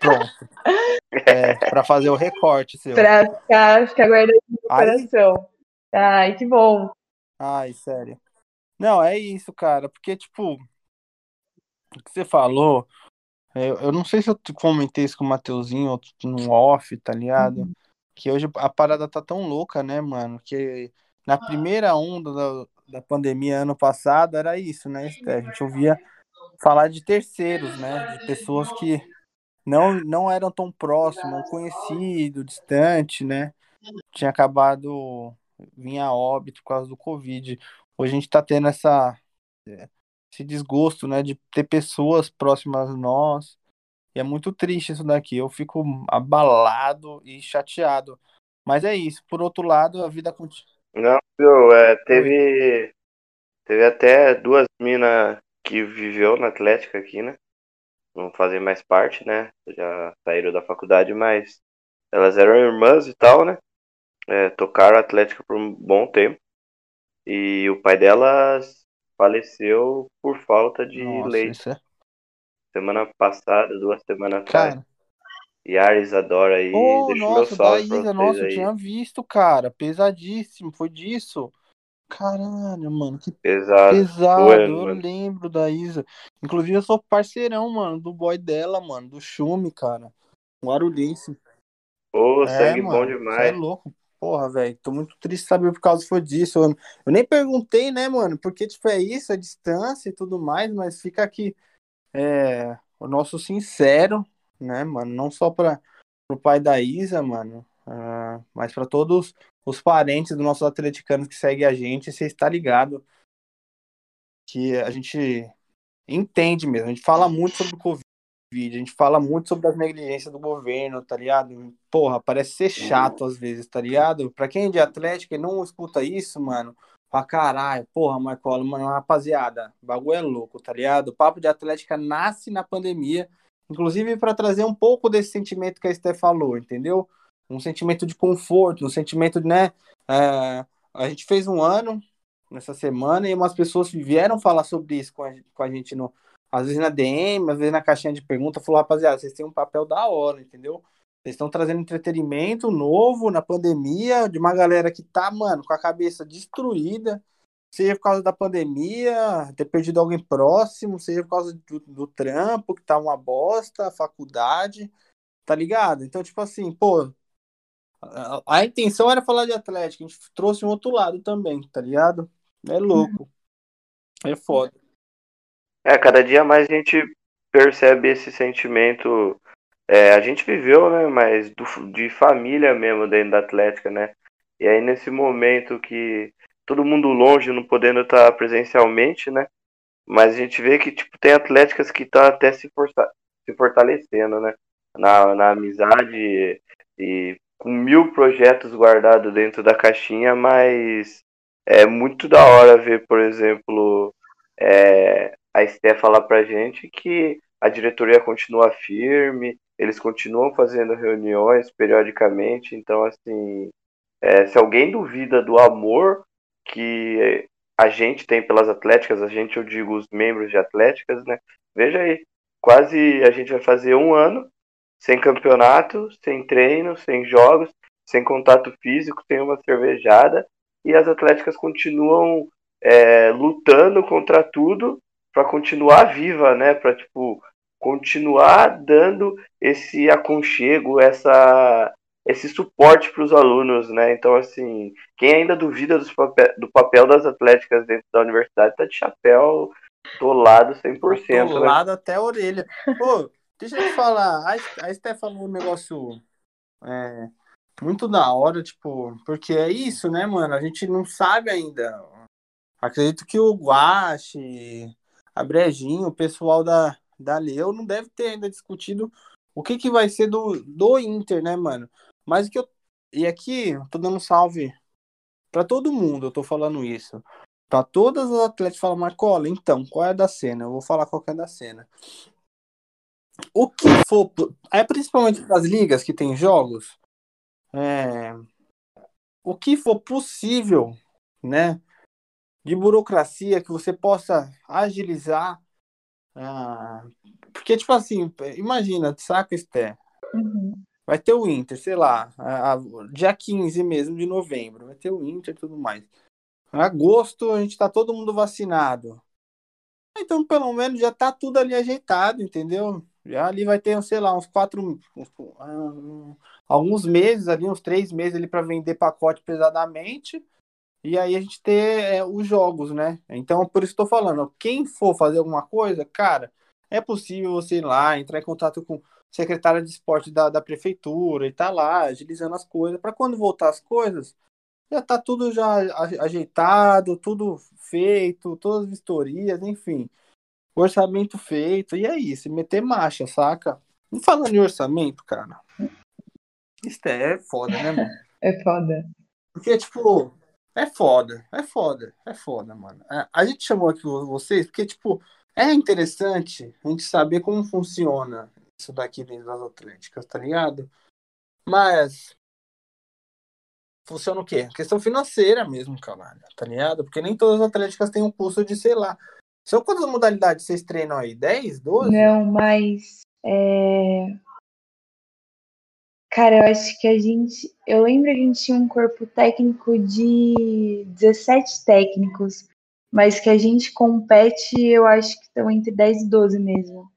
Pronto. É, pra fazer o recorte seu. pra ficar, ficar guardando no Aí, coração. Ai, que bom. ai, sério. Não, é isso, cara, porque, tipo, o que você falou Eu, eu não sei se eu comentei isso com o Mateuzinho ou no off, tá ligado? Uhum. Que hoje a parada tá tão louca, né, mano? Que na primeira onda da, da pandemia ano passado era isso, né? A gente ouvia falar de terceiros, né? De pessoas que não, não eram tão próximos, conhecido, distante, né? Tinha acabado vinha óbito por causa do Covid. Hoje a gente tá tendo essa esse desgosto, né, de ter pessoas próximas a nós. E é muito triste isso daqui. Eu fico abalado e chateado. Mas é isso. Por outro lado, a vida continua. Não, viu? É, teve, teve até duas minas que viveu na Atlética aqui, né? Não fazem mais parte, né? Já saíram da faculdade, mas elas eram irmãs e tal, né? É, tocaram Atlética por um bom tempo. E o pai delas faleceu por falta de Nossa, leite. é... Semana passada, duas semanas atrás. Cara, E a Isadora aí, oh, deixa o meu nossa, da Isa, nossa, eu aí. tinha visto, cara. Pesadíssimo, foi disso. Caralho, mano, que Pesado. pesado. Foi, Eu mano. lembro da Isa. Inclusive, eu sou parceirão, mano, do boy dela, mano, do Chume, cara. Um Arulhense. Ô, É, sangue bom mano, você é demais. louco. Porra, velho, tô muito triste saber por causa foi disso. Eu, eu nem perguntei, né, mano, porque, tipo, é isso, a distância e tudo mais, mas fica aqui é, o nosso sincero, né, mano, não só para o pai da Isa, mano, ah, mas para todos os parentes dos nossos atleticanos que seguem a gente, você está ligado que a gente entende mesmo, a gente fala muito sobre o Covid, a gente fala muito sobre as negligências do governo, tá ligado? Porra, parece ser chato às vezes, tá ligado? Pra quem é de Atlético e não escuta isso, mano, pra caralho, porra, Marcola, mano, rapaziada, bagulho é louco, tá ligado? O Papo de Atlética nasce na pandemia, inclusive pra trazer um pouco desse sentimento que a Esté falou, entendeu? Um sentimento de conforto, um sentimento de, né? é, a gente fez um ano nessa semana e umas pessoas vieram falar sobre isso com a, com a gente no, às vezes na DM, às vezes na caixinha de pergunta, falou, rapaziada, vocês têm um papel da hora, entendeu? Vocês estão trazendo entretenimento novo na pandemia, de uma galera que tá, mano, com a cabeça destruída, seja por causa da pandemia, ter perdido alguém próximo, seja por causa do, do trampo, que tá uma bosta, a faculdade, tá ligado? Então, tipo assim, pô, a, a intenção era falar de Atlético, a gente trouxe um outro lado também, tá ligado? É louco. É foda. É, cada dia mais a gente percebe esse sentimento. é, a gente viveu, né? Mas do- de família mesmo dentro da Atlética, né? E aí nesse momento que todo mundo longe, não podendo estar presencialmente, né? Mas a gente vê que tipo, tem atléticas que estão até se, força- se fortalecendo, né? Na, na amizade e com mil projetos guardados dentro da caixinha, mas é muito da hora ver, por exemplo, é, a Esté falar pra gente que a diretoria continua firme, eles continuam fazendo reuniões periodicamente, então assim, é, se alguém duvida do amor que a gente tem pelas atléticas, a gente, eu digo, os membros de atléticas, né? Veja aí, quase a gente vai fazer um ano sem campeonato, sem treino, sem jogos, sem contato físico, sem uma cervejada, e as atléticas continuam é, lutando contra tudo para continuar viva, né? Para tipo continuar dando esse aconchego, essa esse suporte para os alunos, né? Então assim, quem ainda duvida papel, do papel das atléticas dentro da universidade tá de chapéu tolado 100%, né? Atolado até a orelha. Pô, deixa eu te falar. A, a Esté falou um negócio é, muito da hora, tipo, porque é isso, né, mano? A gente não sabe ainda. Acredito que o Guache, a Brejinho, o pessoal da, da Leu não deve ter ainda discutido o que, que vai ser do, do Inter, né, mano? Mas o que eu. E aqui, tô dando um salve pra todo mundo, eu tô falando isso. Pra todas as atletas falam, Marcola, então, qual é a da cena? Eu vou falar qual é a da cena. O que for. É principalmente das ligas que tem jogos. É, o que for possível, né? De burocracia que você possa agilizar. ah, porque, tipo assim, imagina, saca, Esté? Uhum. Vai ter o Inter, sei lá, a- a- dia 15 mesmo de novembro. Vai ter o Inter e tudo mais. Em agosto a gente tá todo mundo vacinado. Então, pelo menos já tá tudo ali ajeitado, entendeu? Já ali vai ter, sei lá, uns quatro. Uns, alguns meses ali, uns três meses ali para vender pacote pesadamente. E aí a gente ter é, os jogos, né? Então, por isso estou falando, quem for fazer alguma coisa, cara, é possível você ir lá, entrar em contato com secretária de esporte da, da prefeitura e tá lá agilizando as coisas, para quando voltar as coisas, já tá tudo já ajeitado, tudo feito, todas as vistorias, enfim, orçamento feito, e é isso, meter marcha, saca? E falando em orçamento, cara, isso é foda, né, mano? É foda. Porque, tipo, é foda, é foda, é foda, mano. É, a gente chamou aqui vocês porque, tipo, é interessante a gente saber como funciona isso daqui dentro das Atléticas, tá ligado? Mas funciona o quê? Questão financeira mesmo, caralho, tá ligado? Porque nem todas as Atléticas têm um curso de, sei lá. São quantas modalidades vocês treinam aí? 10, 12? Não, mas. É... Cara, eu acho que a gente. Eu lembro que a gente tinha um corpo técnico de 17 técnicos, mas que a gente compete, eu acho que estão entre 10 e 12 mesmo.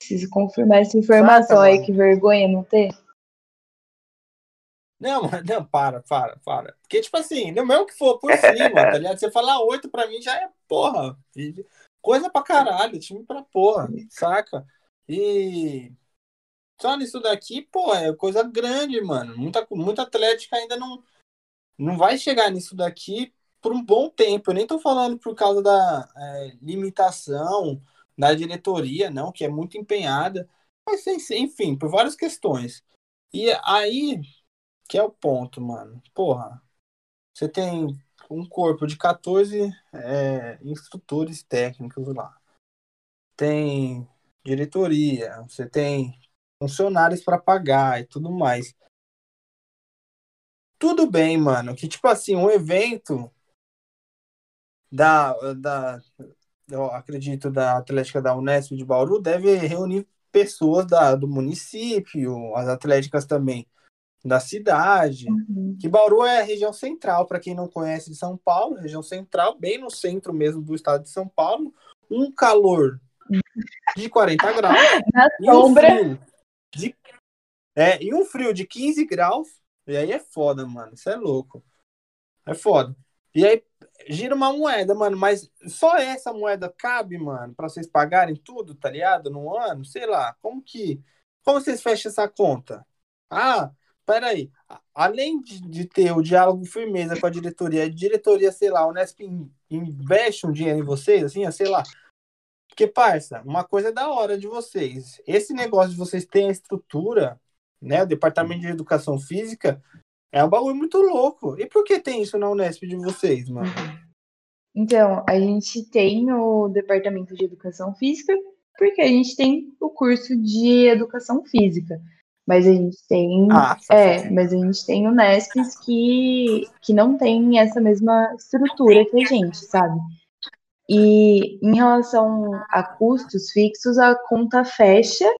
Preciso confirmar essa informação aí, que vergonha não ter. Não, não, para, para, para. Porque, tipo assim, não mesmo que for por cima, tá ligado? Você falar oito pra mim já é porra. Coisa pra caralho, time pra porra, saca? E só nisso daqui, pô, é coisa grande, mano. Muita, muita atlética ainda não, não vai chegar nisso daqui por um bom tempo. Eu nem tô falando por causa da é, limitação da diretoria, não, que é muito empenhada. Mas, enfim, por várias questões. E aí, que é o ponto, mano. Porra, você tem um corpo de 14 é, instrutores técnicos lá. Tem diretoria, você tem funcionários para pagar e tudo mais. Tudo bem, mano, que tipo assim, um evento da, da eu acredito, da Atlética da Unesp de Bauru deve reunir pessoas da, do município, as atléticas também da cidade. Uhum. Que Bauru é a região central, para quem não conhece de São Paulo, região central, bem no centro mesmo do estado de São Paulo. Um calor de 40 graus. Na sombra. Um frio de, é, e um frio de 15 graus. E aí é foda, mano. Isso é louco. É foda. E aí gira uma moeda, mano, mas só essa moeda cabe, mano, para vocês pagarem tudo, tá ligado? No ano, sei lá, como que. Como vocês fecham essa conta? Ah, peraí. Além de, de ter o diálogo firmeza com a diretoria, a diretoria, sei lá, o Unesp investe um dinheiro em vocês, assim, sei lá. Porque, parça, uma coisa é da hora de vocês. Esse negócio de vocês terem a estrutura, né? O departamento de educação física é um bagulho muito louco. E por que tem isso na Unesp de vocês, mano? Então, a gente tem o departamento de educação física, porque a gente tem o curso de educação física. Mas a gente tem. Ah, é, mas a gente tem Unesps que, que não tem essa mesma estrutura que a gente, sabe? E em relação a custos fixos, a conta fecha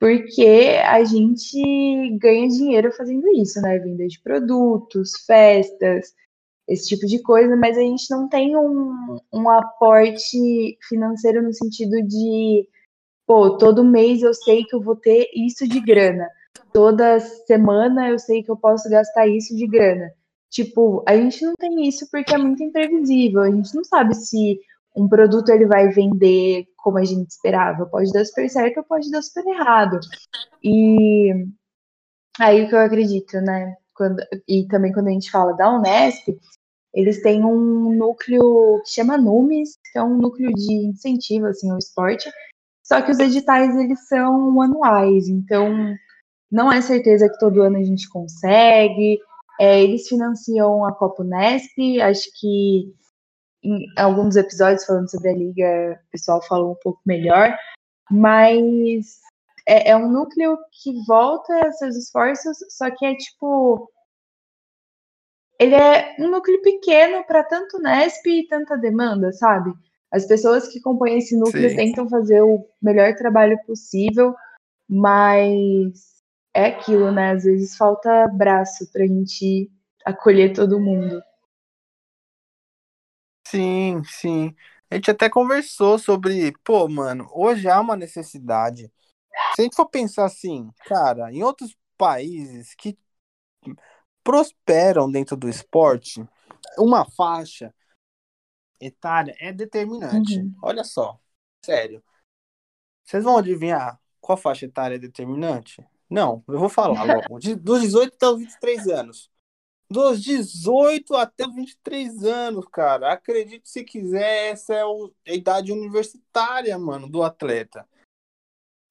porque a gente ganha dinheiro fazendo isso, né? Venda de produtos, festas, esse tipo de coisa, mas a gente não tem um, um aporte financeiro no sentido de, pô, todo mês eu sei que eu vou ter isso de grana, toda semana eu sei que eu posso gastar isso de grana. Tipo, a gente não tem isso porque é muito imprevisível, a gente não sabe se um produto ele vai vender como a gente esperava. Pode dar super certo ou pode dar super errado. E aí o que eu acredito, né? Quando, e também quando a gente fala da Unesp, eles têm um núcleo que chama NUMES, que é um núcleo de incentivo assim, ao esporte. Só que os editais eles são anuais, então não é certeza que todo ano a gente consegue. É, eles financiam a Copa Unesp, acho que em alguns episódios falando sobre a liga, o pessoal falou um pouco melhor, mas é, é um núcleo que volta seus esforços, só que é tipo. Ele é um núcleo pequeno para tanto Nesp e tanta demanda, sabe? As pessoas que compõem esse núcleo Sim. tentam fazer o melhor trabalho possível, mas é aquilo, né? Às vezes falta braço para a gente acolher todo mundo. Sim, sim. A gente até conversou sobre, pô, mano, hoje há uma necessidade se a gente for pensar assim, cara, em outros países que prosperam dentro do esporte, uma faixa etária é determinante. Uhum. Olha só, sério. Vocês vão adivinhar qual faixa etária é determinante? Não, eu vou falar logo. De, dos 18 até os 23 anos. Dos 18 até os 23 anos, cara. Acredite se quiser, essa é o- a idade universitária, mano, do atleta.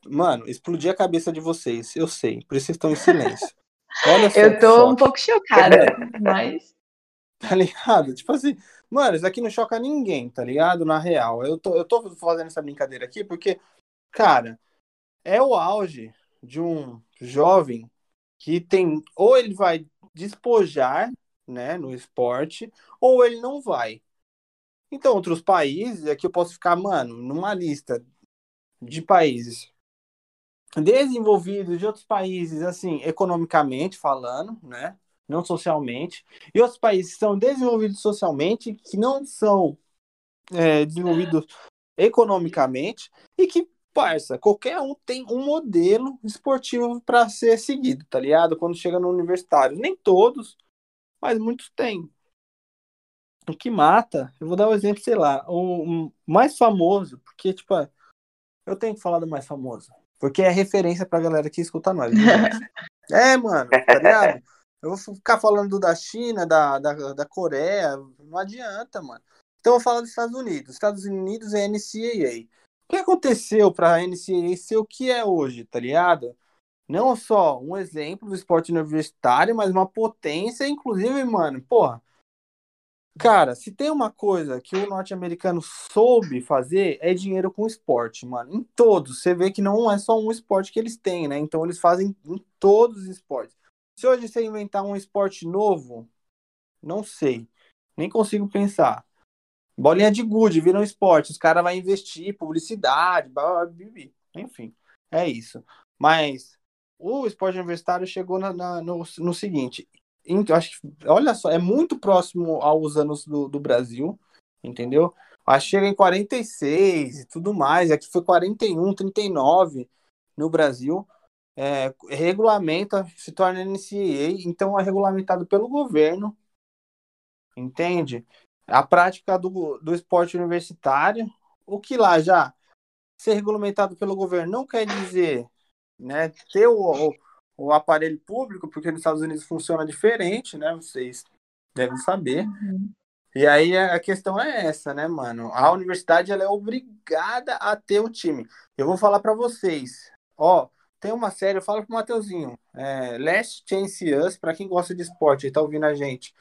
Mano, explodir a cabeça de vocês, eu sei. Por isso vocês estão em silêncio. Olha só. Eu tô um pouco chocada, mas. Tá ligado? Tipo assim, mano, isso aqui não choca ninguém, tá ligado? Na real. Eu tô, eu tô fazendo essa brincadeira aqui porque, cara, é o auge de um jovem que tem. Ou ele vai despojar, né, no esporte, ou ele não vai. Então, outros países, aqui eu posso ficar, mano, numa lista de países desenvolvidos, de outros países, assim, economicamente falando, né? Não socialmente. E outros países que são desenvolvidos socialmente, que não são é, desenvolvidos economicamente, e que, parça, qualquer um tem um modelo esportivo para ser seguido, tá ligado? Quando chega no universitário. Nem todos, mas muitos têm. O que mata, eu vou dar um exemplo, sei lá, o, mais famoso, porque, tipo, eu tenho que falar do mais famoso. Porque é referência pra galera que escuta nós. gente? é, mano, tá ligado? Eu vou ficar falando da China, da, da, da Coreia, não adianta, mano. Então eu vou falar dos Estados Unidos. Estados Unidos é NCAA. Que aconteceu pra NCAA ser o que é hoje, tá ligado? Não só um exemplo do esporte universitário, mas uma potência, inclusive, mano, porra. Cara, se tem uma coisa que o norte-americano soube fazer, é dinheiro com esporte, mano. Em todos. Você vê que não é só um esporte que eles têm, né? Então eles fazem em todos os esportes. Se hoje você inventar um esporte novo, não sei. Nem consigo pensar. Bolinha de gude vira um esporte. Os caras vão investir, publicidade, blá, blá, blá, enfim. É isso. Mas o esporte universitário chegou na, na- no, no seguinte. Acho que, olha só, é muito próximo aos anos do, do Brasil, entendeu? Acho que chega em 46 e tudo mais. Aqui foi 41, 39 no Brasil. É, regulamenta, se torna NCAA, então é regulamentado pelo governo, entende? A prática do, do esporte universitário, o que lá já ser regulamentado pelo governo não quer dizer né, ter o, o, o aparelho público, porque nos Estados Unidos funciona diferente, né? Vocês devem saber. E aí a questão é essa, né, mano? A universidade ela é obrigada a ter o time. Eu vou falar para vocês. Ó, tem uma série, eu falo pro Mateuzinho, é, Last Chance Us, para quem gosta de esporte e tá ouvindo a gente.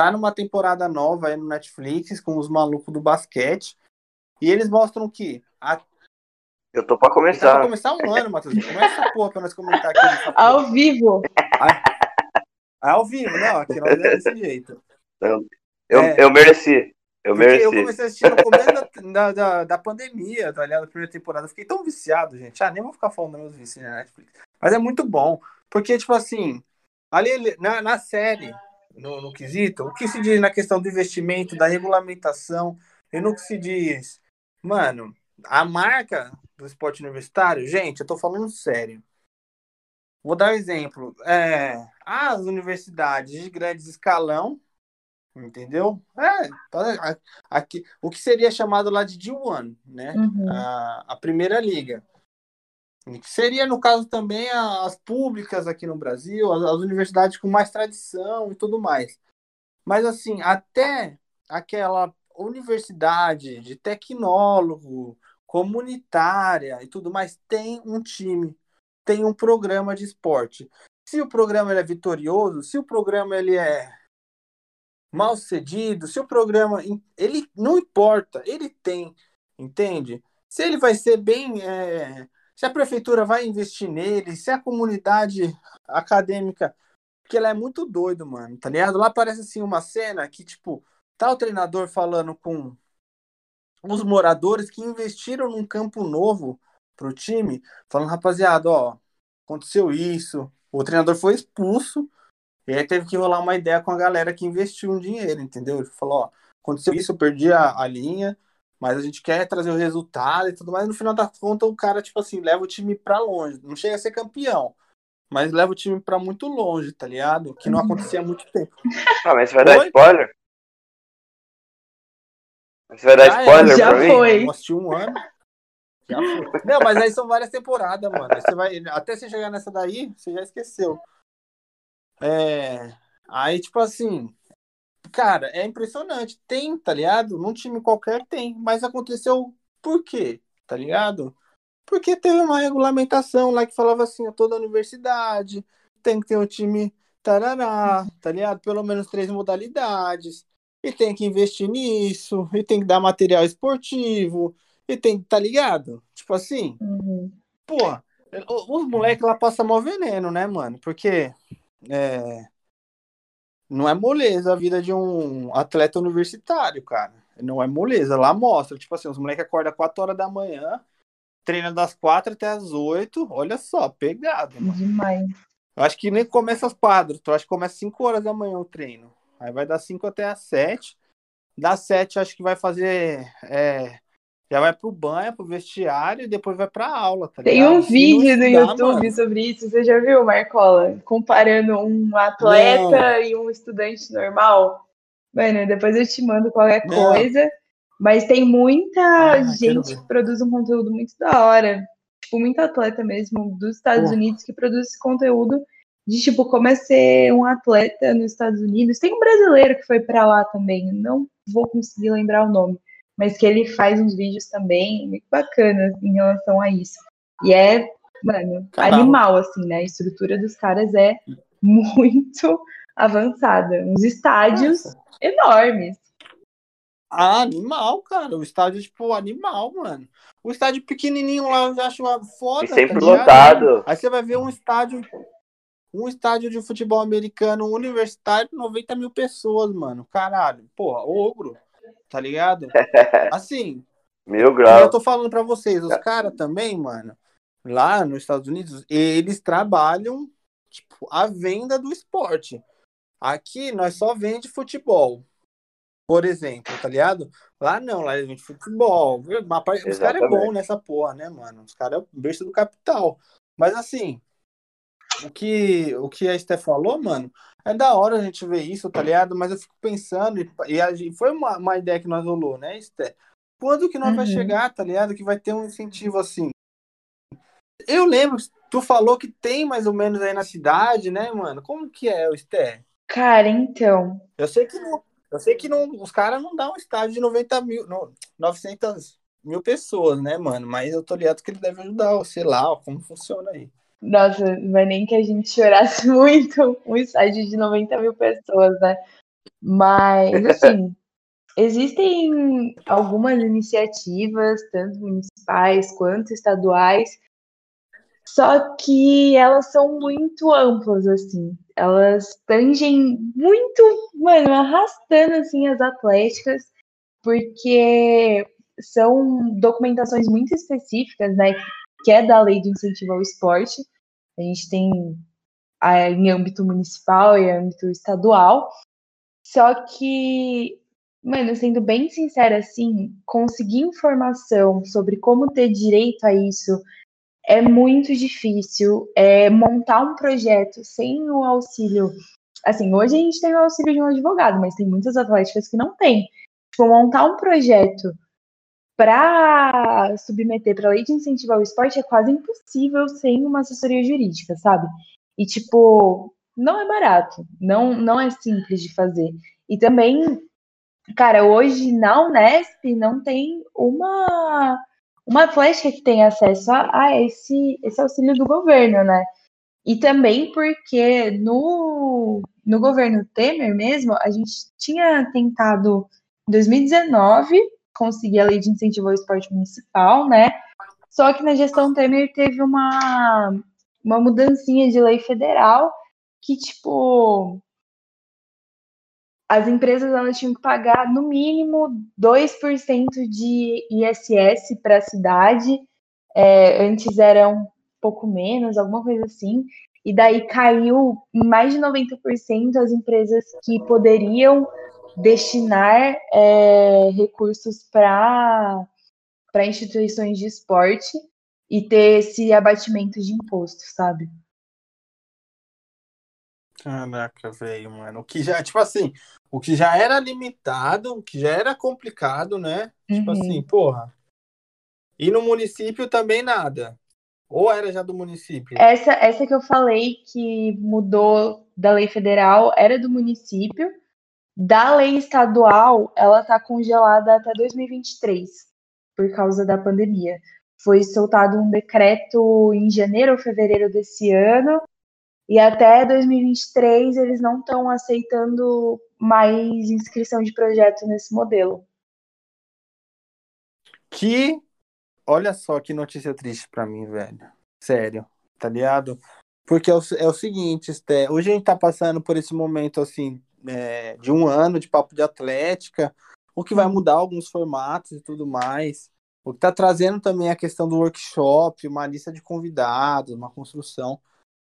Tá numa temporada nova aí no Netflix com os malucos do basquete. E eles mostram que a Eu tô pra Tá pra começar. começar um ano, Matheus. Começa essa porra pra nós comentar aqui. Ao vivo. Ah, Ao vivo, não, aqui nós é desse jeito. Eu, É. eu mereci. Eu Porque eu mereci. comecei a assistir no começo da, da, da, da pandemia, tá ligado? A primeira temporada. Eu fiquei tão viciado, gente. Ah, nem vou ficar falando meus vícios na Netflix. Mas é muito bom. Porque, tipo assim, ali na, na série, no, no quesito, o que se diz na questão do investimento, da regulamentação, e no que se diz, mano, a marca do esporte universitário, gente, eu tô falando sério. Vou dar um exemplo. É, as universidades de grandes escalão, entendeu? É, tá- aqui, o que seria chamado lá de D1, né? Uhum. A, a primeira liga. Seria, no caso, também as públicas aqui no Brasil, as, universidades com mais tradição e tudo mais. Mas, assim, até aquela universidade de tecnólogo, comunitária e tudo mais, tem um time, tem um programa de esporte. Se o programa é vitorioso, se o programa ele é mal sucedido, se o programa ele não importa, ele tem, entende? Se ele vai ser bem, é, se a prefeitura vai investir nele, se a comunidade acadêmica, porque ela é muito doido, mano, tá ligado? Lá parece assim uma cena que tipo tá o treinador falando com os moradores que investiram num campo novo pro time, falando rapaziada, ó, aconteceu isso, o treinador foi expulso e aí teve que rolar uma ideia com a galera que investiu um dinheiro, entendeu? Ele falou, ó, aconteceu isso, eu perdi a, a linha, mas a gente quer trazer o resultado e tudo mais. No final das contas, o cara, tipo assim, leva o time pra longe. Não chega a ser campeão, mas leva o time pra muito longe, tá ligado? Que não acontecia há muito tempo. Ah, mas você vai dar Oi? spoiler? Você vai dar Já spoiler já pra mim? foi. Eu assisti um ano. Já foi. Não, mas aí são várias temporadas, mano. Aí você vai, até você chegar nessa daí, você já esqueceu. É, aí, tipo assim, cara, é impressionante. Tem, tá ligado? Num time qualquer tem, mas aconteceu por quê? Tá ligado? Porque teve uma regulamentação lá que falava assim, a toda universidade tem que ter um time tarará, tá ligado? Pelo menos três modalidades. E tem que investir nisso, e tem que dar material esportivo, e tem, tá ligado? Tipo assim, Uhum. pô, os moleques lá passam mó veneno, né, mano? Porque é, não é moleza a vida de um atleta universitário, cara. Não é moleza. Lá mostra, tipo assim, os moleques acordam 4 horas da manhã, treina das 4 até as 8. Olha só, pegado, mano. Demais. Eu acho que nem começa as quadras. Eu acho que começa 5 horas da manhã o treino. Aí vai dar 5 até as 7. Das 7, acho que vai fazer. é, já vai pro banho, pro vestiário e depois vai pra aula, tá Tem ligado? um não vídeo no YouTube mano, sobre isso, você já viu, Marcola? Comparando um atleta e um estudante normal? Mano, depois eu te mando qualquer Não. coisa. Mas tem muita Ah, gente que produz um conteúdo muito da hora. Tipo, muito atleta mesmo dos Estados. Unidos que produz esse conteúdo de, tipo, como é ser um atleta nos Estados Unidos. Tem um brasileiro que foi pra lá também, não vou conseguir lembrar o nome, mas que ele faz uns vídeos também muito bacanas em relação a isso. E é, mano, Caramba. animal, assim, né? A estrutura dos caras é muito avançada. Uns estádios Nossa. enormes. Ah, animal, cara. O estádio, tipo, animal, mano. O estádio pequenininho lá, eu já acho foda. E sempre tá ligado? lotado. Aí você vai ver um estádio, um estádio de futebol americano universitário, 90 mil pessoas, mano. Caralho, porra, ogro, tá ligado? Assim, Mil eu graus. tô falando pra vocês, os caras também, mano, lá nos Estados Unidos, eles trabalham, tipo, a venda do esporte. Aqui nós só vende futebol, por exemplo, tá ligado? Lá não, lá eles vendem futebol. Os caras é bom nessa porra, né, mano? Os caras é o berço do capital. Mas assim, o que, o que a Steph falou, mano, é da hora a gente ver isso, tá ligado? Mas eu fico pensando, e, e foi uma, uma ideia que nós rolou, né, Steph? Quando que nós vai Uhum. chegar, tá ligado? Que vai ter um incentivo assim. Eu lembro, tu falou que tem mais ou menos aí na cidade, né, mano? Como que é Steph? Cara, então, Eu sei que não, eu sei que não, os caras não dão um estádio de 90 mil, não, 900 mil pessoas, né, mano? Mas eu tô ligado que ele deve ajudar, sei lá, como funciona aí. Nossa, não é nem que a gente chorasse muito um estádio de 90 mil pessoas, né? Mas, assim, existem algumas iniciativas, tanto municipais quanto estaduais, só que elas são muito amplas, assim. Elas tangem muito, mano, arrastando, assim, as atléticas, porque são documentações muito específicas, né? Que é da lei de incentivo ao esporte. A gente tem a, em âmbito municipal e âmbito estadual. Só que, mano, sendo bem sincera, assim, conseguir informação sobre como ter direito a isso é muito difícil. É montar um projeto sem o auxílio. Assim, hoje a gente tem o auxílio de um advogado, mas tem muitas atléticas que não têm. Tipo, montar um projeto para submeter para a lei de incentivo ao esporte é quase impossível sem uma assessoria jurídica, sabe? E, tipo, não é barato, não, não é simples de fazer. E também, cara, hoje na Unesp não tem uma, uma atlética que tenha acesso a, a esse, esse auxílio do governo, né? E também porque no, no governo Temer mesmo, a gente tinha tentado, em 2019, conseguir a lei de incentivo ao esporte municipal, né? Só que na gestão Temer teve uma, uma mudancinha de lei federal que, tipo, as empresas elas tinham que pagar no mínimo 2% de ISS para a cidade. É, antes era um pouco menos, alguma coisa assim. E daí caiu mais de 90% as empresas que poderiam destinar é, recursos para instituições de esporte e ter esse abatimento de imposto, sabe? Caraca, velho, mano. O que já, tipo assim, o que já era limitado, o que já era complicado, né? Tipo Uhum. assim, porra. E no município também nada. Ou era já do município? Essa, essa que eu falei que mudou da lei federal era do município. Da lei estadual, ela está congelada até 2023, por causa da pandemia. Foi soltado um decreto em janeiro ou fevereiro desse ano, e até 2023 eles não estão aceitando mais inscrição de projeto nesse modelo. Que, olha só que notícia triste pra mim, velho. Sério, tá ligado? Porque é o, é o seguinte, Sté, hoje a gente tá passando por esse momento, assim, é, de um ano de papo de atlética, o que vai mudar alguns formatos e tudo mais. O que tá trazendo também a questão do workshop, uma lista de convidados, uma construção.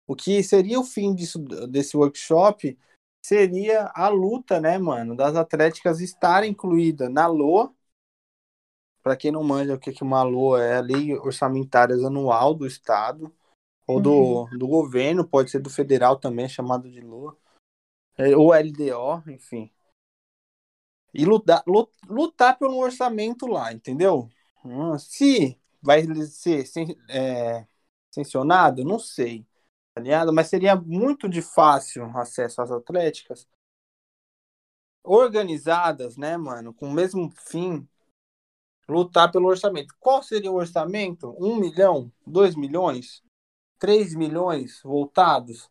O que seria o fim disso, desse workshop seria a luta, né, mano, das atléticas estarem incluídas na LOA, para quem não manja o que que uma LOA é, a Lei Orçamentária Anual do Estado, ou do, do governo, pode ser do federal também, chamado de LOA, ou LDO, enfim. E lutar, lu- lutar pelo orçamento lá, entendeu? Hum, Se vai ser é, sancionado, não sei, tá ligado? Mas seria muito de fácil acesso às atléticas organizadas, né, mano, com o mesmo fim, lutar pelo orçamento. Qual seria o orçamento? Um milhão? Dois milhões? Três milhões voltados?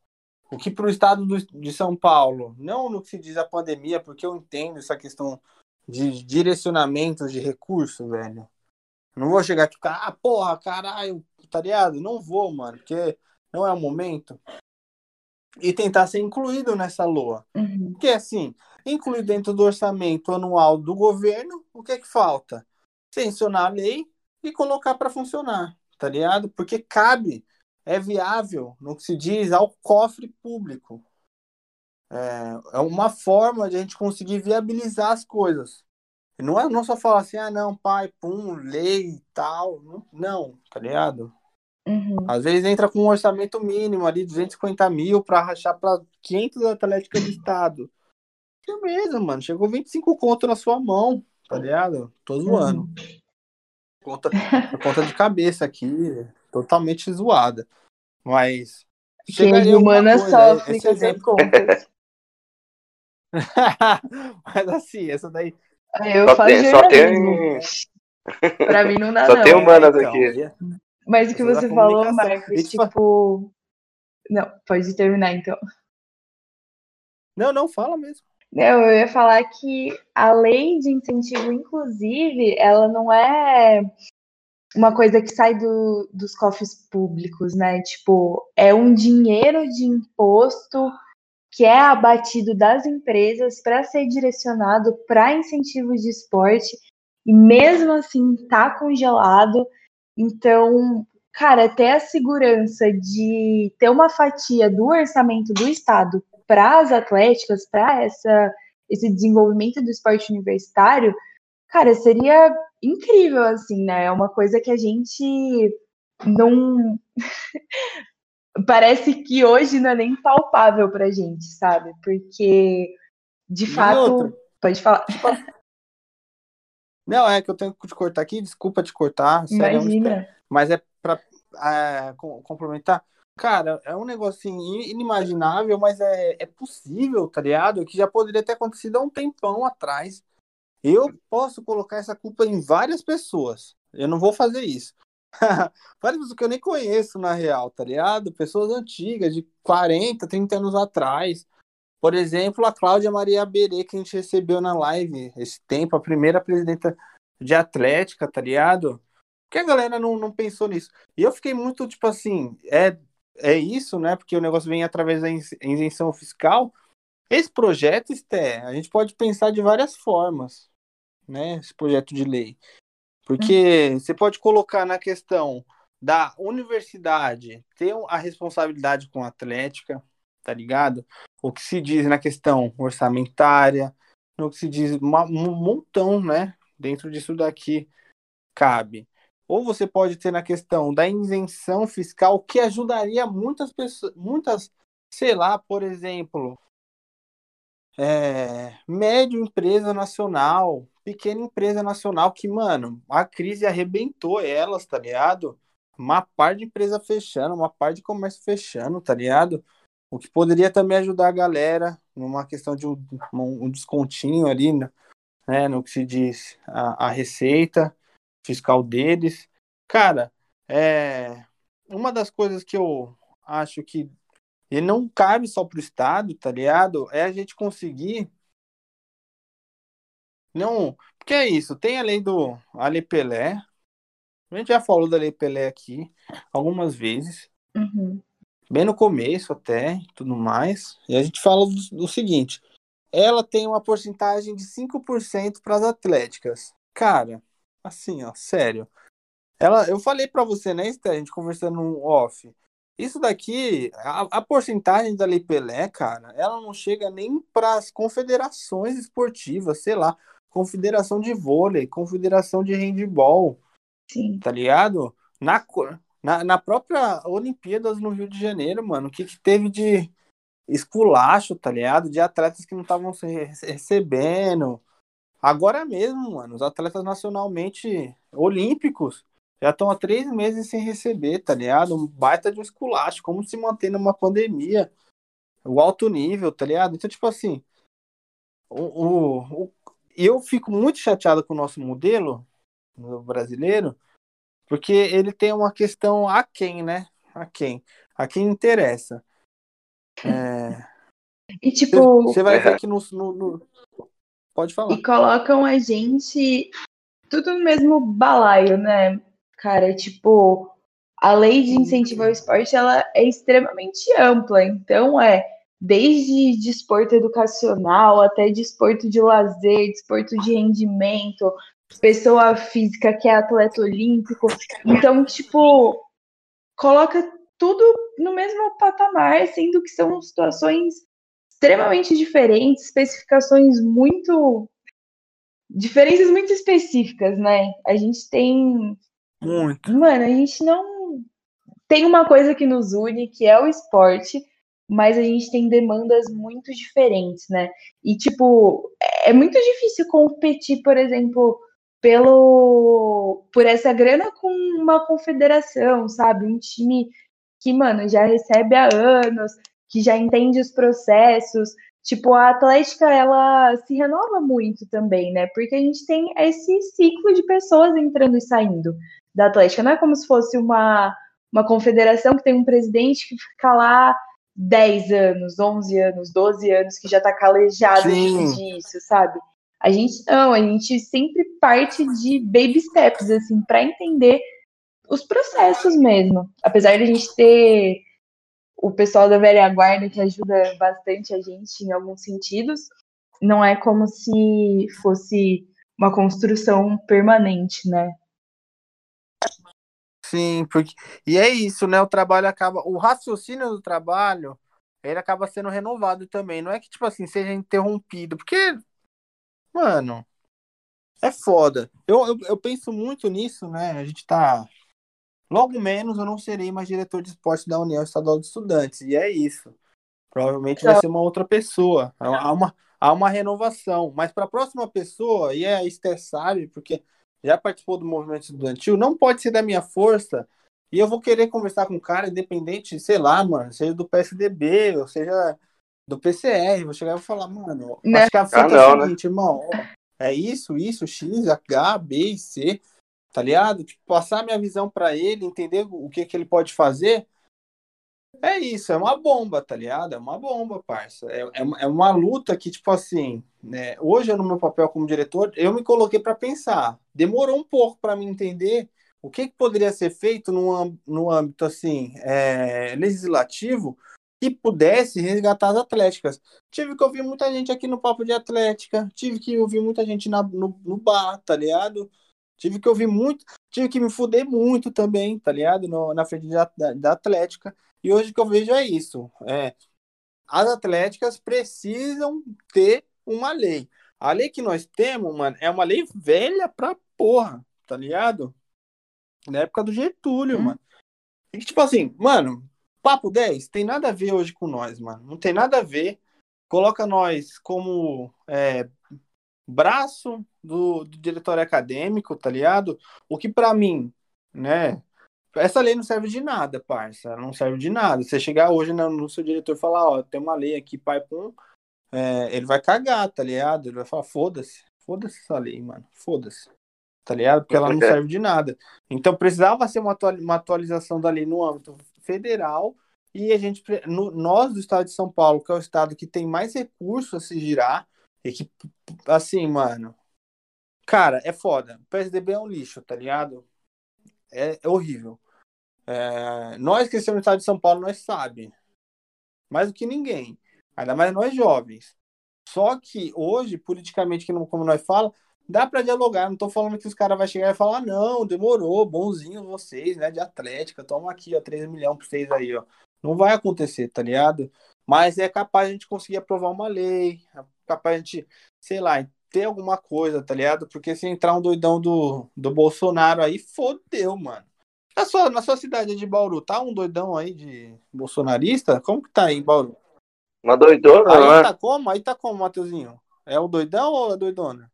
O que para o estado do- de São Paulo, não no que se diz a pandemia, porque eu entendo essa questão de direcionamento de recursos, velho. Não vou chegar aqui ficar, ah, porra, caralho, tá ligado? Não vou, mano, porque não é o momento. E tentar ser incluído nessa LOA. Uhum. Porque, assim, incluir dentro do orçamento anual do governo, o que é que falta? Sancionar a lei e colocar para funcionar, tá ligado? Porque cabe, é viável, no que se diz, ao cofre público. É, é uma forma de a gente conseguir viabilizar as coisas. Não é não só falar assim, ah, não, pai, pum, lei e tal. Não, não, tá ligado? Uhum. Às vezes entra com um orçamento mínimo ali, 250 mil para rachar para 500 atléticas do estado. Firmeza, mano. Chegou 25 conto na sua mão, tá ligado? Tô zoando. Uhum. Conta, conta de cabeça aqui, totalmente zoada. Mas. Quem é humana coisa, sofre esse com essas exemplo. contas. Mas assim, essa daí. Eu Só faço tem- só tem- Pra mim não dá, Só não. tem humanas Então, aqui. e- Mas o que você falou. Marcos, E, tipo, tipo. Não, pode terminar então. Não, não, fala mesmo. Não, eu ia falar que a lei de incentivo, inclusive, ela não é uma coisa que sai do- dos cofres públicos, né? Tipo, é um dinheiro de imposto que é abatido das empresas para ser direcionado para incentivos de esporte e mesmo assim tá congelado. Então, cara, ter a segurança de ter uma fatia do orçamento do Estado para as atléticas, para essa esse desenvolvimento do esporte universitário, cara, seria incrível assim, né? É uma coisa que a gente não parece que hoje não é nem palpável pra gente, sabe? Porque de E fato, outra? pode falar. Não, é que eu tenho que te cortar aqui, desculpa te cortar. sério, é Imagina. Mas é para complementar. Cara, é um negócio assim, inimaginável, mas é, é possível, tá ligado? Que já poderia ter acontecido há um tempão atrás. Eu posso colocar essa culpa em várias pessoas. Eu não vou fazer isso. várias pessoas que eu nem conheço, na real, tá ligado? Pessoas antigas, de 40, 30 anos atrás. Por exemplo, a Cláudia Maria Berê, que a gente recebeu na live esse tempo, a primeira presidenta de Atlética, tá ligado? Porque a galera não, não pensou nisso. E eu fiquei muito, tipo assim, é, é isso, né? Porque o negócio vem através da isenção fiscal. Esse projeto, Esté, a gente pode pensar de várias formas, né? Esse projeto de lei. Porque hum. você pode colocar na questão da universidade ter a responsabilidade com a Atlética, tá ligado? O que se diz na questão orçamentária, no que se diz, uma, um montão, né? Dentro disso daqui cabe. Ou você pode ter na questão da isenção fiscal, que ajudaria muitas pessoas, muitas, sei lá, por exemplo, é, médio empresa nacional, pequena empresa nacional, que, mano, a crise arrebentou elas, tá ligado? Uma parte de empresa fechando, uma parte de comércio fechando, tá ligado? O que poderia também ajudar a galera numa questão de um, um descontinho ali, né, no que se diz a, a receita fiscal deles. Cara, é uma das coisas que eu acho que ele não cabe só pro Estado, tá ligado? É a gente conseguir. Não. Porque é isso, tem a lei do a lei Pelé. A gente já falou da lei Pelé aqui algumas vezes. Uhum. Bem no começo até, tudo mais. E a gente fala do, do seguinte: ela tem uma porcentagem de 5% para as atléticas. Cara, Assim, ó, sério. Ela, eu falei para você, né, Esther, a gente conversando no off. Isso daqui, a, a porcentagem da Lei Pelé, cara, ela não chega nem para as confederações esportivas, sei lá, confederação de vôlei, confederação de handball, Sim. tá ligado? Na, na, na própria Olimpíadas no Rio de Janeiro, mano, o que, que teve de esculacho, tá ligado? De atletas que não estavam recebendo, Agora mesmo, mano, os atletas nacionalmente olímpicos já estão há três meses sem receber, tá ligado? Um baita de um esculacho, como se manter numa pandemia, o alto nível, tá ligado? Então, tipo assim, o, o, o, eu fico muito chateado com o nosso modelo brasileiro, porque ele tem uma questão a quem, né? A quem? A quem interessa. É... E tipo. Você vai ver que no, no, no, Pode falar. E colocam a gente tudo no mesmo balaio, né? Cara, tipo, a lei de incentivo ao esporte ela é extremamente ampla. Então, é desde desporto educacional até desporto de lazer, desporto de rendimento, pessoa física que é atleta olímpico. Então, tipo, coloca tudo no mesmo patamar, sendo que são situações extremamente diferentes, especificações muito. diferenças muito específicas, né? A gente tem. Muito. Mano, a gente não. Tem uma coisa que nos une, que é o esporte, mas a gente tem demandas muito diferentes, né? E, tipo, é muito difícil competir, por exemplo, pelo por essa grana com uma confederação, sabe? Um time que, mano, já recebe há anos, que já entende os processos. Tipo, a Atlética, ela se renova muito também, né? Porque a gente tem esse ciclo de pessoas entrando e saindo da Atlética. Não é como se fosse uma, uma confederação que tem um presidente que fica lá 10 anos, 11 anos, 12 anos, que já tá calejado disso, sabe? A gente não, a gente sempre parte de baby steps, assim, para entender os processos mesmo. Apesar de a gente ter o pessoal da velha guarda que ajuda bastante a gente em alguns sentidos. Não é como se fosse uma construção permanente, né? Sim, porque e é isso, né? O trabalho acaba, o raciocínio do trabalho, ele acaba sendo renovado também. Não é que tipo assim seja interrompido, porque mano, é foda. Eu, eu, eu penso muito nisso, né? A gente tá Logo menos eu não serei mais diretor de esporte da União Estadual de Estudantes. E é isso. Provavelmente vai ser uma outra pessoa. Há uma, há uma renovação. Mas para a próxima pessoa, e é a Esther sabe, porque já participou do movimento estudantil, não pode ser da minha força. E eu vou querer conversar com um cara independente, sei lá, mano, seja do PSDB, ou seja do PCR. Vou chegar e vou falar, mano, né? acho que a fita ah, não, é o né? seguinte, né? irmão, é isso, isso, X, H, B e C tá ligado? Tipo, passar minha visão para ele, entender o que, que ele pode fazer. É isso, é uma bomba, tá ligado? É uma bomba, parça. É, é, é uma luta que, tipo assim, né? Hoje, no meu papel como diretor, eu me coloquei para pensar. Demorou um pouco para me entender o que, que poderia ser feito no, no âmbito, assim, é, legislativo que pudesse resgatar as atléticas. Tive que ouvir muita gente aqui no Papo de Atlética, tive que ouvir muita gente na, no, no bar, tá ligado? Tive que ouvir muito, tive que me fuder muito também, tá ligado? No, na frente da, da, da, Atlética. E hoje o que eu vejo é isso. É, as atléticas precisam ter uma lei. A lei que nós temos, mano, é uma lei velha pra porra, tá ligado? Na época do Getúlio, hum. mano. E tipo assim, mano, papo 10 tem nada a ver hoje com nós, mano. Não tem nada a ver. Coloca nós como é, braço do, do diretório acadêmico, tá ligado? O que para mim, né? Essa lei não serve de nada, parça. Não serve de nada. Você chegar hoje no, no seu diretor e falar, ó, tem uma lei aqui, pai, pum, é, ele vai cagar, tá ligado? Ele vai falar, foda-se, foda-se essa lei, mano, foda-se. Tá ligado? Porque ela não serve de nada. Então precisava ser uma, uma atualização da lei no âmbito federal e a gente, no, nós do estado de São Paulo, que é o estado que tem mais recursos a se girar, e que, assim, mano, cara, é foda. O PSDB é um lixo, tá ligado? É, é horrível. É, nós que estamos no estado de São Paulo, nós sabemos. Mais do que ninguém. Ainda mais nós jovens. Só que hoje, politicamente, como nós falamos, dá para dialogar. Não tô falando que os caras vão chegar e falar, não, demorou, bonzinho vocês, né, de atlética, toma aqui, ó, 3 milhões pra vocês aí, ó. Não vai acontecer, tá ligado? Mas é capaz a gente conseguir aprovar uma lei, é capaz a gente, sei lá, ter alguma coisa, tá ligado? Porque se entrar um doidão do, do Bolsonaro aí, fodeu, mano. Na sua, na sua cidade de Bauru, tá um doidão aí de bolsonarista? Como que tá aí Bauru? Uma doidona, aí né? tá como? Aí tá como, Mateuzinho? É o doidão ou a doidona?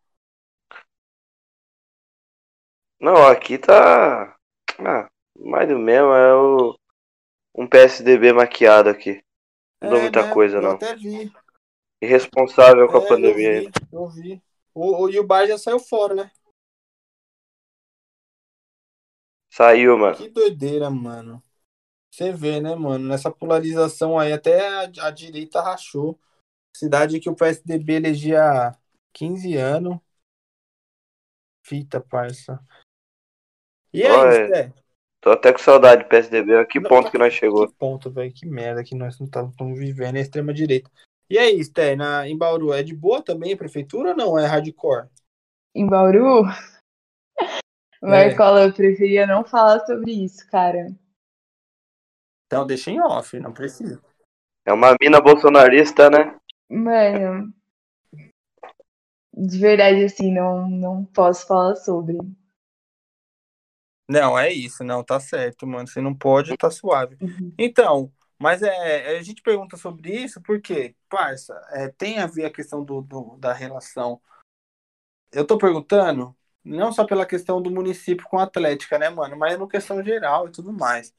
Não, aqui tá. Ah, mais do mesmo, é o. Um PSDB maquiado aqui. Não é, dou muita né? coisa, eu não. até vi. Irresponsável com a é, pandemia. Eu vi, eu vi. O, o, e o Bar já saiu fora, né? Saiu, mano. Que doideira, mano. Você vê, né, mano? Nessa polarização aí, até a, a direita rachou. Cidade que o PSDB elegia 15 anos. Fita, parça. E aí, Sté? Tô até com saudade do PSDB. Que ponto que nós chegou? Que ponto, velho. Que merda que nós não estamos vivendo. É extrema direita. E aí, Sté, na, em Bauru, é de boa também a prefeitura ou não? É hardcore? Em Bauru? Marcola, é. eu preferia não falar sobre isso, cara. Então deixa em off, não precisa. É uma mina bolsonarista, né? Mano, de verdade, assim, não, não posso falar sobre. Não, é isso, não, tá certo, mano. Você não pode, tá suave. Uhum. Então, mas é, a gente pergunta sobre isso porque, parça, é, tem a ver a questão do, do, da relação. Eu tô perguntando, não só pela questão do município com a Atlética, né, mano? Mas no questão geral e tudo mais.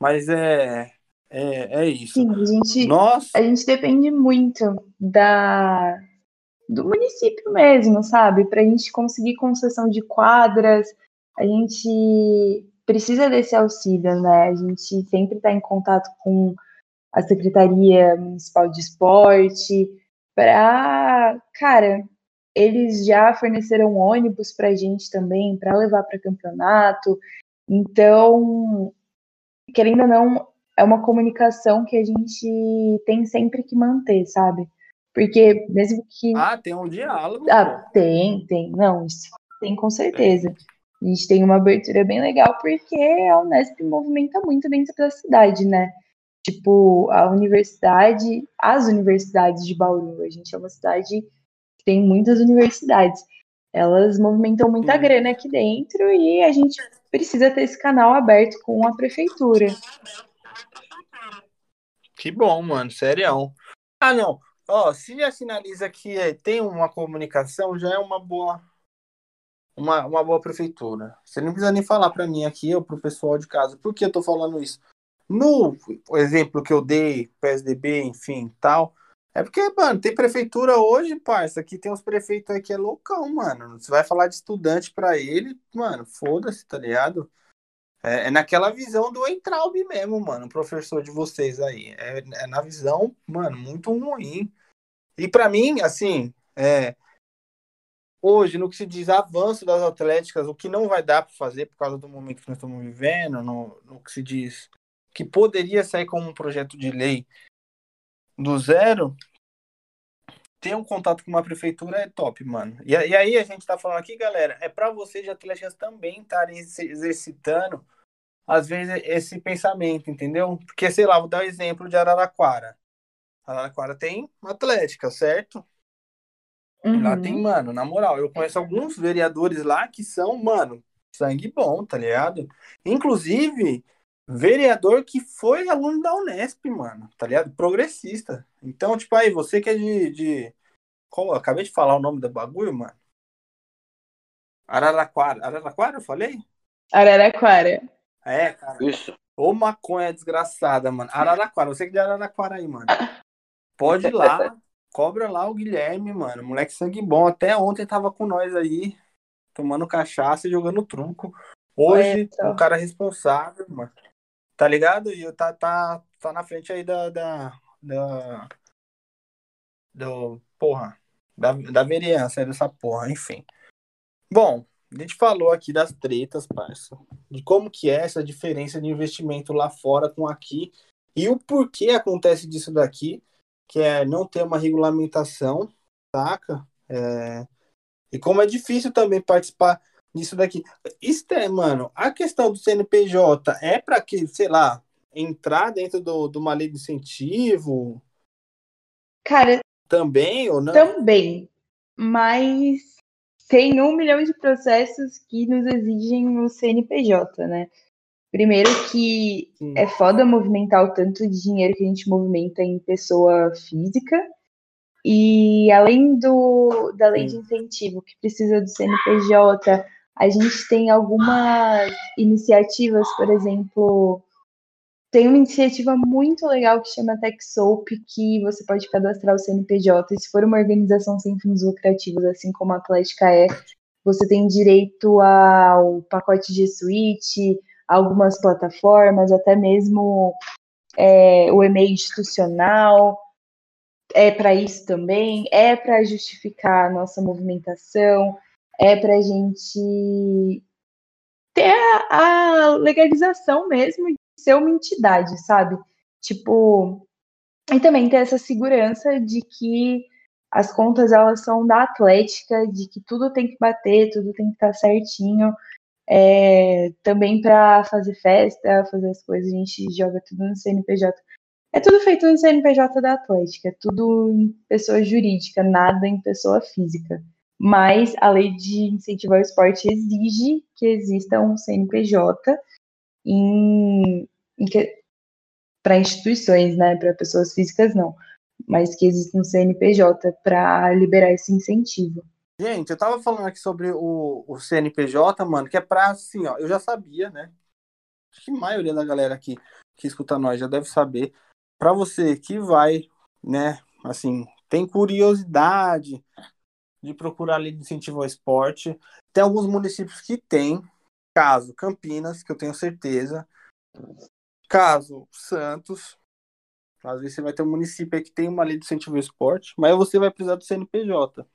Mas é, é, é isso. Sim, a gente, Nós... a gente depende muito da, do município mesmo, sabe? Para a gente conseguir concessão de quadras, a gente precisa desse auxílio, né? A gente sempre está em contato com a Secretaria Municipal de Esporte para, cara, eles já forneceram ônibus para a gente também para levar para campeonato. Então, querendo ou não, é uma comunicação que a gente tem sempre que manter, sabe? Porque mesmo que. Ah, tem um diálogo. Ah, tem, tem. Não, isso tem com certeza. A gente tem uma abertura bem legal porque a Unesp movimenta muito dentro da cidade, né? Tipo, a universidade, as universidades de Bauru, a gente é uma cidade tem muitas universidades. Elas movimentam muita grana aqui dentro e a gente precisa ter esse canal aberto com a prefeitura. Que bom, mano, serião. Ah, não. Ó, se já sinaliza que é, tem uma comunicação, já é uma boa uma, uma boa prefeitura. Você não precisa nem falar para mim aqui ou para o pessoal de casa. Por que eu tô falando isso? No exemplo que eu dei, PSDB, enfim, tal, é porque, mano, tem prefeitura hoje, parça, que tem uns prefeitos aí que é loucão, mano. Você vai falar de estudante para ele, mano, foda-se, tá ligado? É, é, naquela visão do Entraub mesmo, mano, professor de vocês aí. É, é na visão, mano, muito ruim. E para mim, assim, é, hoje, no que se diz avanço das atléticas, o que não vai dar para fazer por causa do momento que nós estamos vivendo, no, no que se diz que poderia sair como um projeto de lei do zero, ter um contato com uma prefeitura é top, mano. E, e aí a gente tá falando aqui, galera, é para vocês de atléticas também estarem exercitando, às vezes, esse pensamento, entendeu? Porque, sei lá, vou dar o um exemplo de Araraquara. Araraquara tem atlética, certo? Uhum. Lá tem, mano, na moral, eu conheço alguns vereadores lá que são, mano, sangue bom, tá ligado? Inclusive, vereador que foi aluno da Unesp, mano, tá ligado? Progressista. Então, tipo, aí, você que é de. de... Qual? Acabei de falar o nome do bagulho, mano. Araraquara. Araraquara, eu falei? Araraquara. É, cara. Isso. Ô maconha desgraçada, mano. Araraquara, você que é de Araraquara aí, mano. Pode ir lá, cobra lá o Guilherme, mano. Moleque sangue bom. Até ontem tava com nós aí, tomando cachaça e jogando truco. Hoje, só. um cara responsável, mano. Tá ligado? E tá, tá, tá na frente aí da. da, da do, porra. Da, da vereança dessa porra, enfim. Bom, a gente falou aqui das tretas, parça. De como que é essa diferença de investimento lá fora com aqui. E o porquê acontece disso daqui, que é não ter uma regulamentação, saca? É, E como é difícil também participar disso daqui. Isso é, mano, a questão do CNPJ é para que, sei lá, entrar dentro do, de uma lei de incentivo Cara, também ou não? também. Mas tem um milhão de processos que nos exigem o CNPJ, né? Primeiro que Sim. é foda movimentar o tanto de dinheiro que a gente movimenta em pessoa física. E além do, da lei de Sim. incentivo, que precisa do CNPJ, a gente tem algumas iniciativas, por exemplo, tem uma iniciativa muito legal que chama TechSoup, que você pode cadastrar o CNPJ. E se for uma organização sem fins lucrativos, assim como a Atlética é, você tem direito ao pacote de suíte, algumas plataformas, até mesmo é, o e-mail institucional. É para isso também, é para justificar a nossa movimentação, é para a gente ter a, a legalização mesmo de ser uma entidade, sabe? Tipo, e também ter essa segurança de que as contas elas são da Atlética, de que tudo tem que bater, tudo tem que estar certinho. É, também para fazer festa, fazer as coisas, a gente joga tudo no CNPJ. É tudo feito no CNPJ da Atlética, é tudo em pessoa jurídica, nada em pessoa física. Mas a lei de incentivo ao esporte exige que exista um CNPJ em, em para instituições, né? Para pessoas físicas não, mas que exista um CNPJ para liberar esse incentivo. Gente, eu tava falando aqui sobre o, o CNPJ, mano, que é pra, assim, ó, eu já sabia, né? Acho que a maioria da galera aqui que escuta nós já deve saber. Pra você que vai, né, assim, tem curiosidade de procurar lei de incentivo ao esporte, tem alguns municípios que tem, caso Campinas, que eu tenho certeza, caso Santos, às vezes você vai ter um município que tem uma lei de incentivo ao esporte, mas você vai precisar do CNPJ.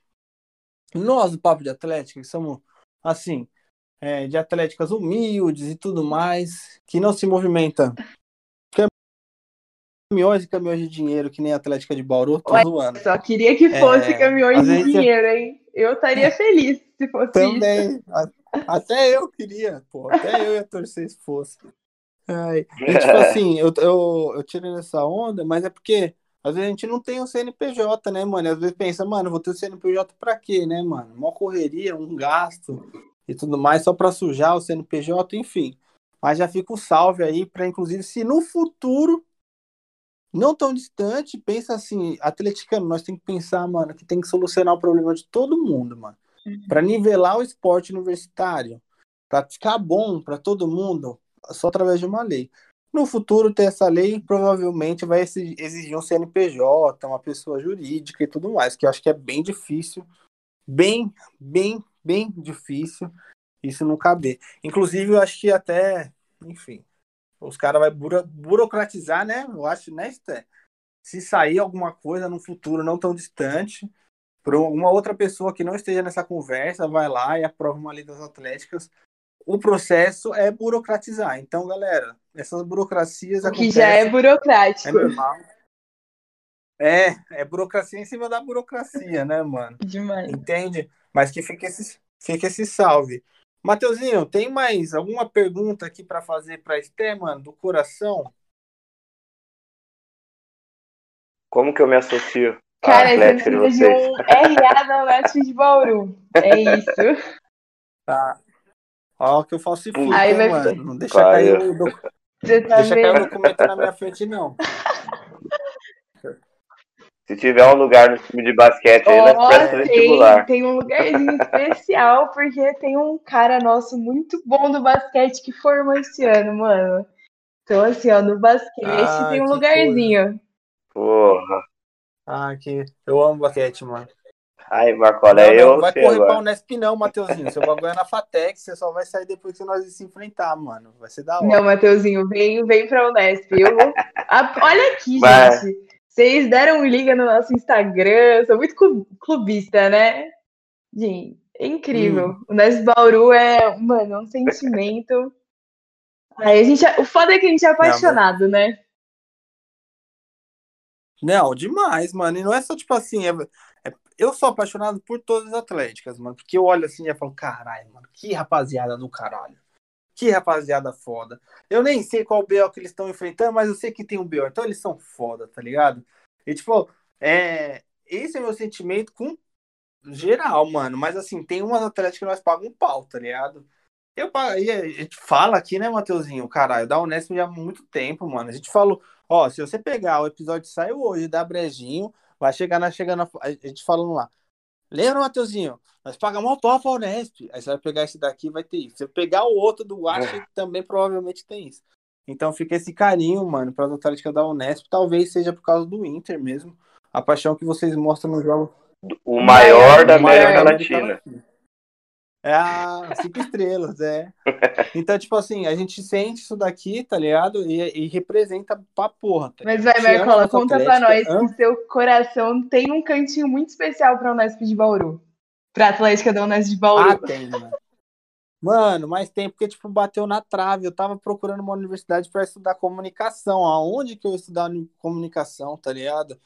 Nós, do Papo de Atlética, somos, assim, é, de atléticas humildes e tudo mais, que não se movimenta caminhões e caminhões de dinheiro, que nem a Atlética de Bauru, tô Ué, zoando. Só queria que fosse É, caminhões de dinheiro, hein? Eu estaria feliz se fosse isso. Também. A- Até eu queria, pô. Até eu ia torcer se fosse. Ai, e, tipo assim, eu, eu, eu tirei essa onda, mas é porque às vezes a gente não tem o CNPJ, né, mano? E às vezes pensa, mano, vou ter o CNPJ pra quê, né, mano? Uma correria, um gasto e tudo mais, só pra sujar o CNPJ, enfim. Mas já fica o salve aí pra, inclusive, se no futuro, não tão distante, pensa assim, atleticano, nós temos que pensar, mano, que tem que solucionar o problema de todo mundo, mano. Pra nivelar o esporte universitário, pra ficar bom pra todo mundo, só através de uma lei. No futuro, ter essa lei provavelmente vai exi- exigir um CNPJ, uma pessoa jurídica e tudo mais, que eu acho que é bem difícil, bem, bem, bem difícil isso não caber. Inclusive, eu acho que até, enfim, os caras vão buro- burocratizar, né? Eu acho, né, Sté? Se sair alguma coisa no futuro não tão distante, por uma outra pessoa que não esteja nessa conversa, vai lá e aprova uma lei das atléticas. O processo é burocratizar. Então, galera, essas burocracias O que já é acontecem, é burocrático. normal. É, é burocracia em cima da burocracia, né, mano? Demais. Entende? Mas que fique esse, fique esse salve. Mateuzinho, tem mais alguma pergunta aqui para fazer para Esté, mano, do coração? Como que eu me associo? Cara, você precisa de, de um RA da Unesp de Bauru. É isso. Tá. Ó, que eu falsifico, Aí vai mano. Não deixa Claro. cair o doc- deixa cair o documento na minha frente, não. Se tiver um lugar no time de basquete aí, nós presta tem, vestibular. tem um lugarzinho especial, porque tem um cara nosso muito bom do basquete que formou esse ano, mano. Então, assim, ó, no basquete Ah, tem um lugarzinho. Porra. Ah, que eu amo basquete, mano. Aí, Marcola, não, é não, eu não vai correr pra agora? Unesp, não, Mateuzinho. Seu bagulho é na Fatec, você só vai sair depois que nós se enfrentar, mano. Vai ser da hora. Não, Mateuzinho, vem, vem pra Unesp. Eu vou... Olha aqui, Mas- gente. Vocês deram um liga no nosso Instagram. Sou muito clu- clubista, né? Gente, é incrível. O Unesp Bauru é, mano, um sentimento. Aí a gente, é- o foda é que a gente é apaixonado, né? Não, demais, mano. E não é só tipo assim, é- é- eu sou apaixonado por todas as atléticas, mano. Porque eu olho assim e falo, caralho, mano, que rapaziada do caralho. Que rapaziada foda. Eu nem sei qual BO que eles estão enfrentando, mas eu sei que tem um BO. Então eles são foda, tá ligado? E tipo, é, esse é meu sentimento com geral, mano. Mas assim, tem umas atléticas que nós pagamos um pau, tá ligado? Eu, a gente fala aqui, né, Mateuzinho? Caralho, da Unesp já há muito tempo, mano. A gente falou, ó, se você pegar o episódio que saiu hoje da Brejinho, vai chegar na chegando a gente falando lá. Lembra, Mateuzinho? Nós pagamos um pau pra Unesp. Aí você vai pegar esse daqui vai ter isso. Se você pegar o outro do Acha, também provavelmente tem isso. Então fica esse carinho, mano, para as atléticas da Unesp. Talvez seja por causa do Inter mesmo. A paixão que vocês mostram no jogo. O maior da O maior América da Latina. É a cinco estrelas, é. Então, tipo assim, a gente sente isso daqui, tá ligado? E, e representa pra porra. Tá Mas vai, Marcola, conta pra nós que seu coração tem um cantinho muito especial pra Unesp de Bauru. Pra Atlética da Unesp de Bauru. Ah, tem, mano. Mano, mas tem porque, tipo, bateu na trave. Eu tava procurando uma universidade pra estudar comunicação. Aonde que eu ia estudar uni- comunicação, tá ligado?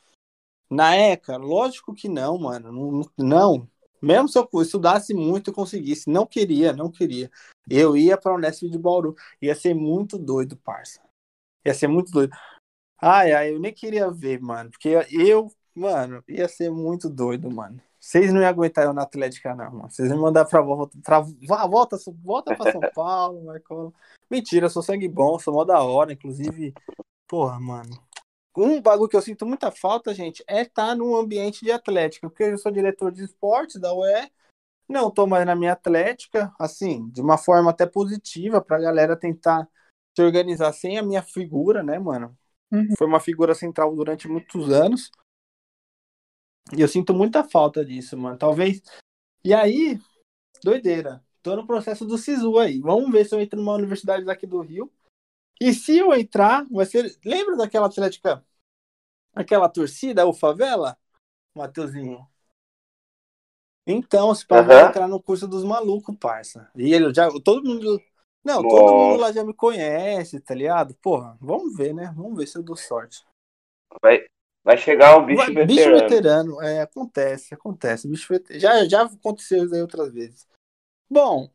Na ECA? Lógico que não, mano. Não. não. Mesmo se eu estudasse muito e conseguisse. Não queria, não queria. Eu ia pra Unesp de Bauru. Ia ser muito doido, parça. Ia ser muito doido. Ai, ai, eu nem queria ver, mano. Porque eu, mano, ia ser muito doido, mano. Vocês não iam aguentar eu na Atlética, não, mano. Vocês iam mandar pra volta. Pra, volta, volta pra São Paulo, Marcola. Mentira, eu sou sangue bom, sou mó da hora. Inclusive, porra, mano. Um bagulho que eu sinto muita falta, gente, é estar num ambiente de atlética. Porque eu sou diretor de esportes da UE. Não tô mais na minha atlética, assim, de uma forma até positiva pra galera tentar se organizar sem a minha figura, né, mano? Uhum. Foi uma figura central durante muitos anos. E eu sinto muita falta disso, mano. Talvez. E aí, doideira. Tô no processo do SISU aí. Vamos ver se eu entro numa universidade daqui do Rio. E se eu entrar, vai ser. Lembra daquela atlética? Aquela torcida, o Favela? Mateuzinho. Então, se vou Aham. entrar no curso dos malucos, parça. E ele já. Todo mundo. Não, todo mundo Nossa. lá já me conhece, tá ligado? Porra, vamos ver, né? Vamos ver se eu dou sorte. Vai, vai chegar um bicho Vai- veterano. bicho veterano, é, acontece, acontece. Bicho vete- já, já aconteceu isso aí outras vezes. Bom,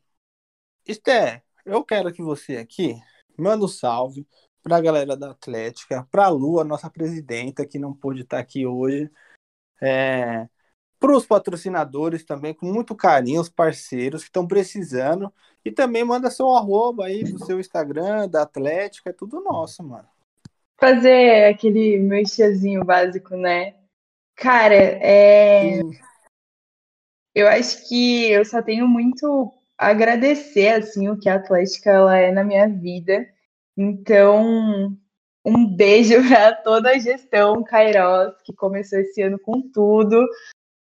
Esté, eu quero que você aqui manda um salve pra galera da Atlética, pra Lu, a nossa presidenta, que não pôde estar aqui hoje. É, pros patrocinadores também, com muito carinho, os parceiros que estão precisando. E também manda seu arroba aí do seu Instagram, da Atlética, é tudo nosso, mano. Fazer aquele merchazinho básico, né? Cara, é. E- Eu acho que eu só tenho muito a agradecer assim o que a Atlética ela é na minha vida. Então, um beijo para toda a gestão Kairos que começou esse ano com tudo.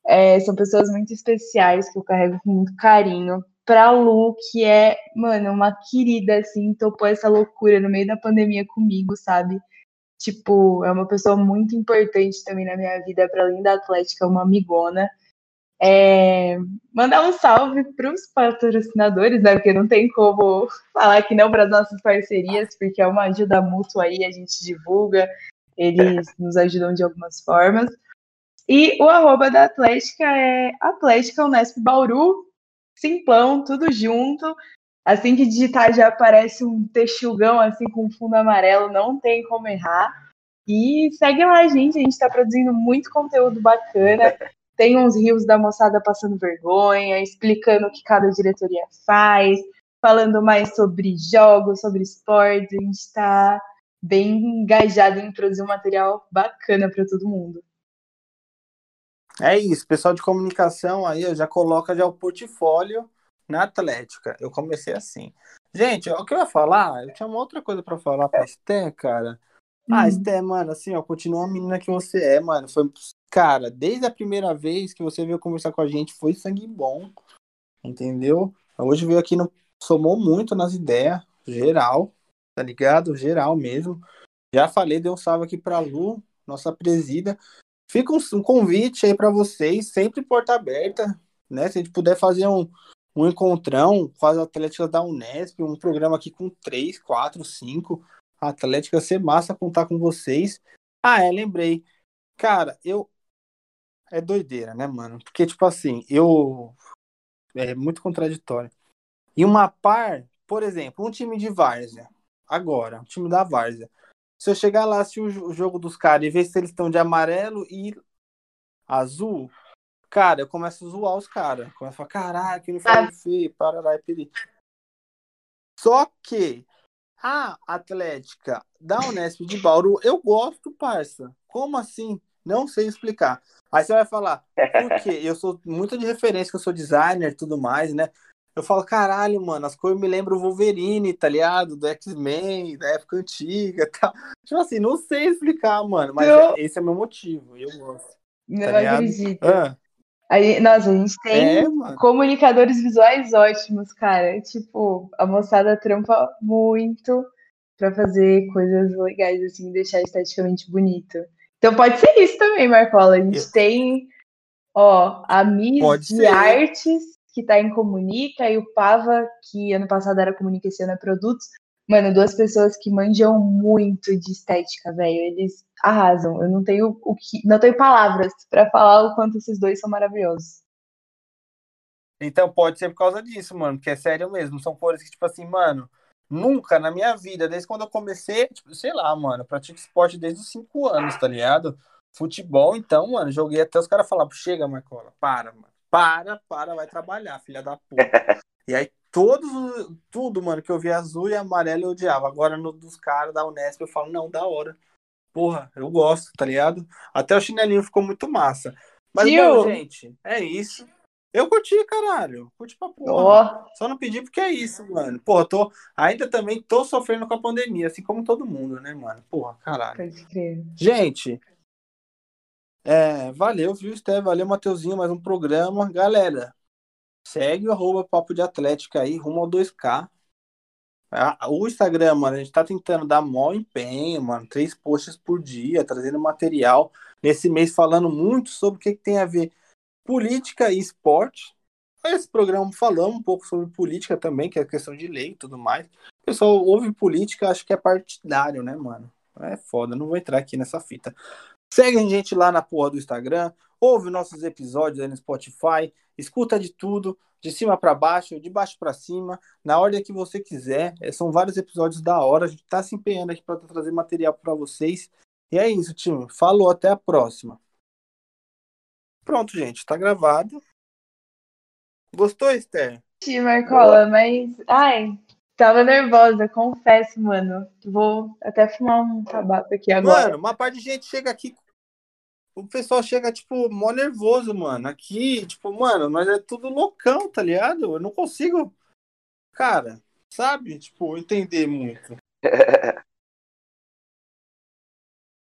É, são pessoas muito especiais que eu carrego com muito carinho. Pra Lu, que é, mano, uma querida, assim, topou essa loucura no meio da pandemia comigo, sabe? Tipo, é uma pessoa muito importante também na minha vida, para além da Atlética, uma amigona. É, mandar um salve para os patrocinadores, né? Porque não tem como falar que não para as nossas parcerias, porque é uma ajuda mútua aí, a gente divulga, eles nos ajudam de algumas formas. E o arroba da Atlética é Atlética Unesp Bauru, simplão, tudo junto. Assim que digitar já aparece um texugão assim com fundo amarelo, não tem como errar. E segue lá, gente. A gente está produzindo muito conteúdo bacana. Tem uns rios da moçada passando vergonha, explicando o que cada diretoria faz, falando mais sobre jogos, sobre esportes. A gente está bem engajado em produzir um material bacana para todo mundo. É isso, pessoal de comunicação aí já coloca já o portfólio na Atlética. Eu comecei assim. Gente, o que eu ia falar, eu tinha uma outra coisa para falar pra Esté, cara. Ah, Hum. Esté, mano, assim, ó, continua a menina que você é, mano. Foi, cara, desde a primeira vez que você veio conversar com a gente, foi sangue bom, entendeu? Hoje veio aqui, no, somou muito nas ideias, geral, tá ligado? Geral mesmo. Já falei, dei um salve aqui pra Lu, nossa presida. Fica um, um convite aí pra vocês, sempre porta aberta, né? Se a gente puder fazer um, um encontrão com as atléticas da Unesp, um programa aqui com três, quatro, cinco atléticas, ser massa contar com vocês. Ah, é, lembrei. Cara, eu. É doideira, né, mano? Porque, tipo assim, eu. É muito contraditório. E uma par, por exemplo, um time de várzea. Agora, um time da várzea. Se eu chegar lá, assistir o jogo dos caras e ver se eles estão de amarelo e azul, cara, eu começo a zoar os caras. Começo a falar, caralho, que uniforme feio, parará e peri. Só que a Atlética da Unesp de Bauru, eu gosto, parça. Como assim? Não sei explicar. Aí você vai falar, por quê? Eu sou muito de referência, que eu sou designer e tudo mais, né? Eu falo, caralho, mano, as cores me lembram o Wolverine, tá ligado? Do X-Men, da época antiga e tal. Tipo assim, não sei explicar, mano, mas Eu- esse é o meu motivo. Eu gosto. Não Tá acredito. Ah, Aí, nossa, a gente tem é, comunicadores visuais ótimos, cara. Tipo, a moçada trampa muito pra fazer coisas legais, assim, deixar esteticamente bonito. Então pode ser isso também, Marcola. A gente Eu- tem, ó, a Miss Pode de ser. Artes, que tá em Comunica, e o Pava, que ano passado era Comunica esse ano é Produtos. Mano, duas pessoas que manjam muito de estética, velho. Eles arrasam. Eu não tenho o que, não tenho palavras pra falar o quanto esses dois são maravilhosos. Então pode ser por causa disso, mano, porque é sério mesmo. São cores que, tipo assim, mano, nunca na minha vida, desde quando eu comecei, tipo, sei lá, mano, pratico esporte desde os 5 anos, tá ligado? Futebol, então, mano, joguei até os caras falaram, chega, Marcola, para, mano. Para, para, vai trabalhar, filha da puta. e aí, todos, os- tudo, mano, que eu vi azul e amarelo eu odiava. Agora, no dos caras da Unesp, eu falo, não, da hora. Porra, eu gosto, tá ligado? Até o chinelinho ficou muito massa. Mas, Tio! bom, gente, é isso. Eu curti, caralho. Curti pra porra. Ó, Só não pedi porque é isso, mano. Porra, tô, ainda também tô sofrendo com a pandemia, assim como todo mundo, né, mano? Porra, caralho. Gente, é, valeu, viu, Steve? Valeu, Mateuzinho, mais um programa. Galera, segue o arroba Papo de Atlética aí, rumo ao 2K. O Instagram, mano, a gente tá tentando dar maior empenho, mano. Três posts por dia, trazendo material. Nesse mês falando muito sobre o que, que tem a ver política e esporte. Esse programa falamos um pouco sobre política também, que é questão de lei e tudo mais. O pessoal ouve política, acho que é partidário, né, mano? É foda, não vou entrar aqui nessa fita. Segue a gente lá na porra do Instagram, ouve nossos episódios aí no Spotify, escuta de tudo, de cima para baixo, de baixo para cima, na ordem que você quiser. É, são vários episódios da hora, a gente tá se empenhando aqui para trazer material para vocês. E é isso, time. Falou, até a próxima. Pronto, gente, tá gravado. Gostou, Esther? Sim, Marcola, mas. Ai, tava nervosa, confesso, mano. Vou até fumar um tabaco aqui agora. Mano, uma parte de gente chega aqui. O pessoal chega, tipo, mó nervoso, mano. Aqui, tipo, mano, mas é tudo loucão, tá ligado? Eu não consigo, cara, sabe? Tipo, entender muito.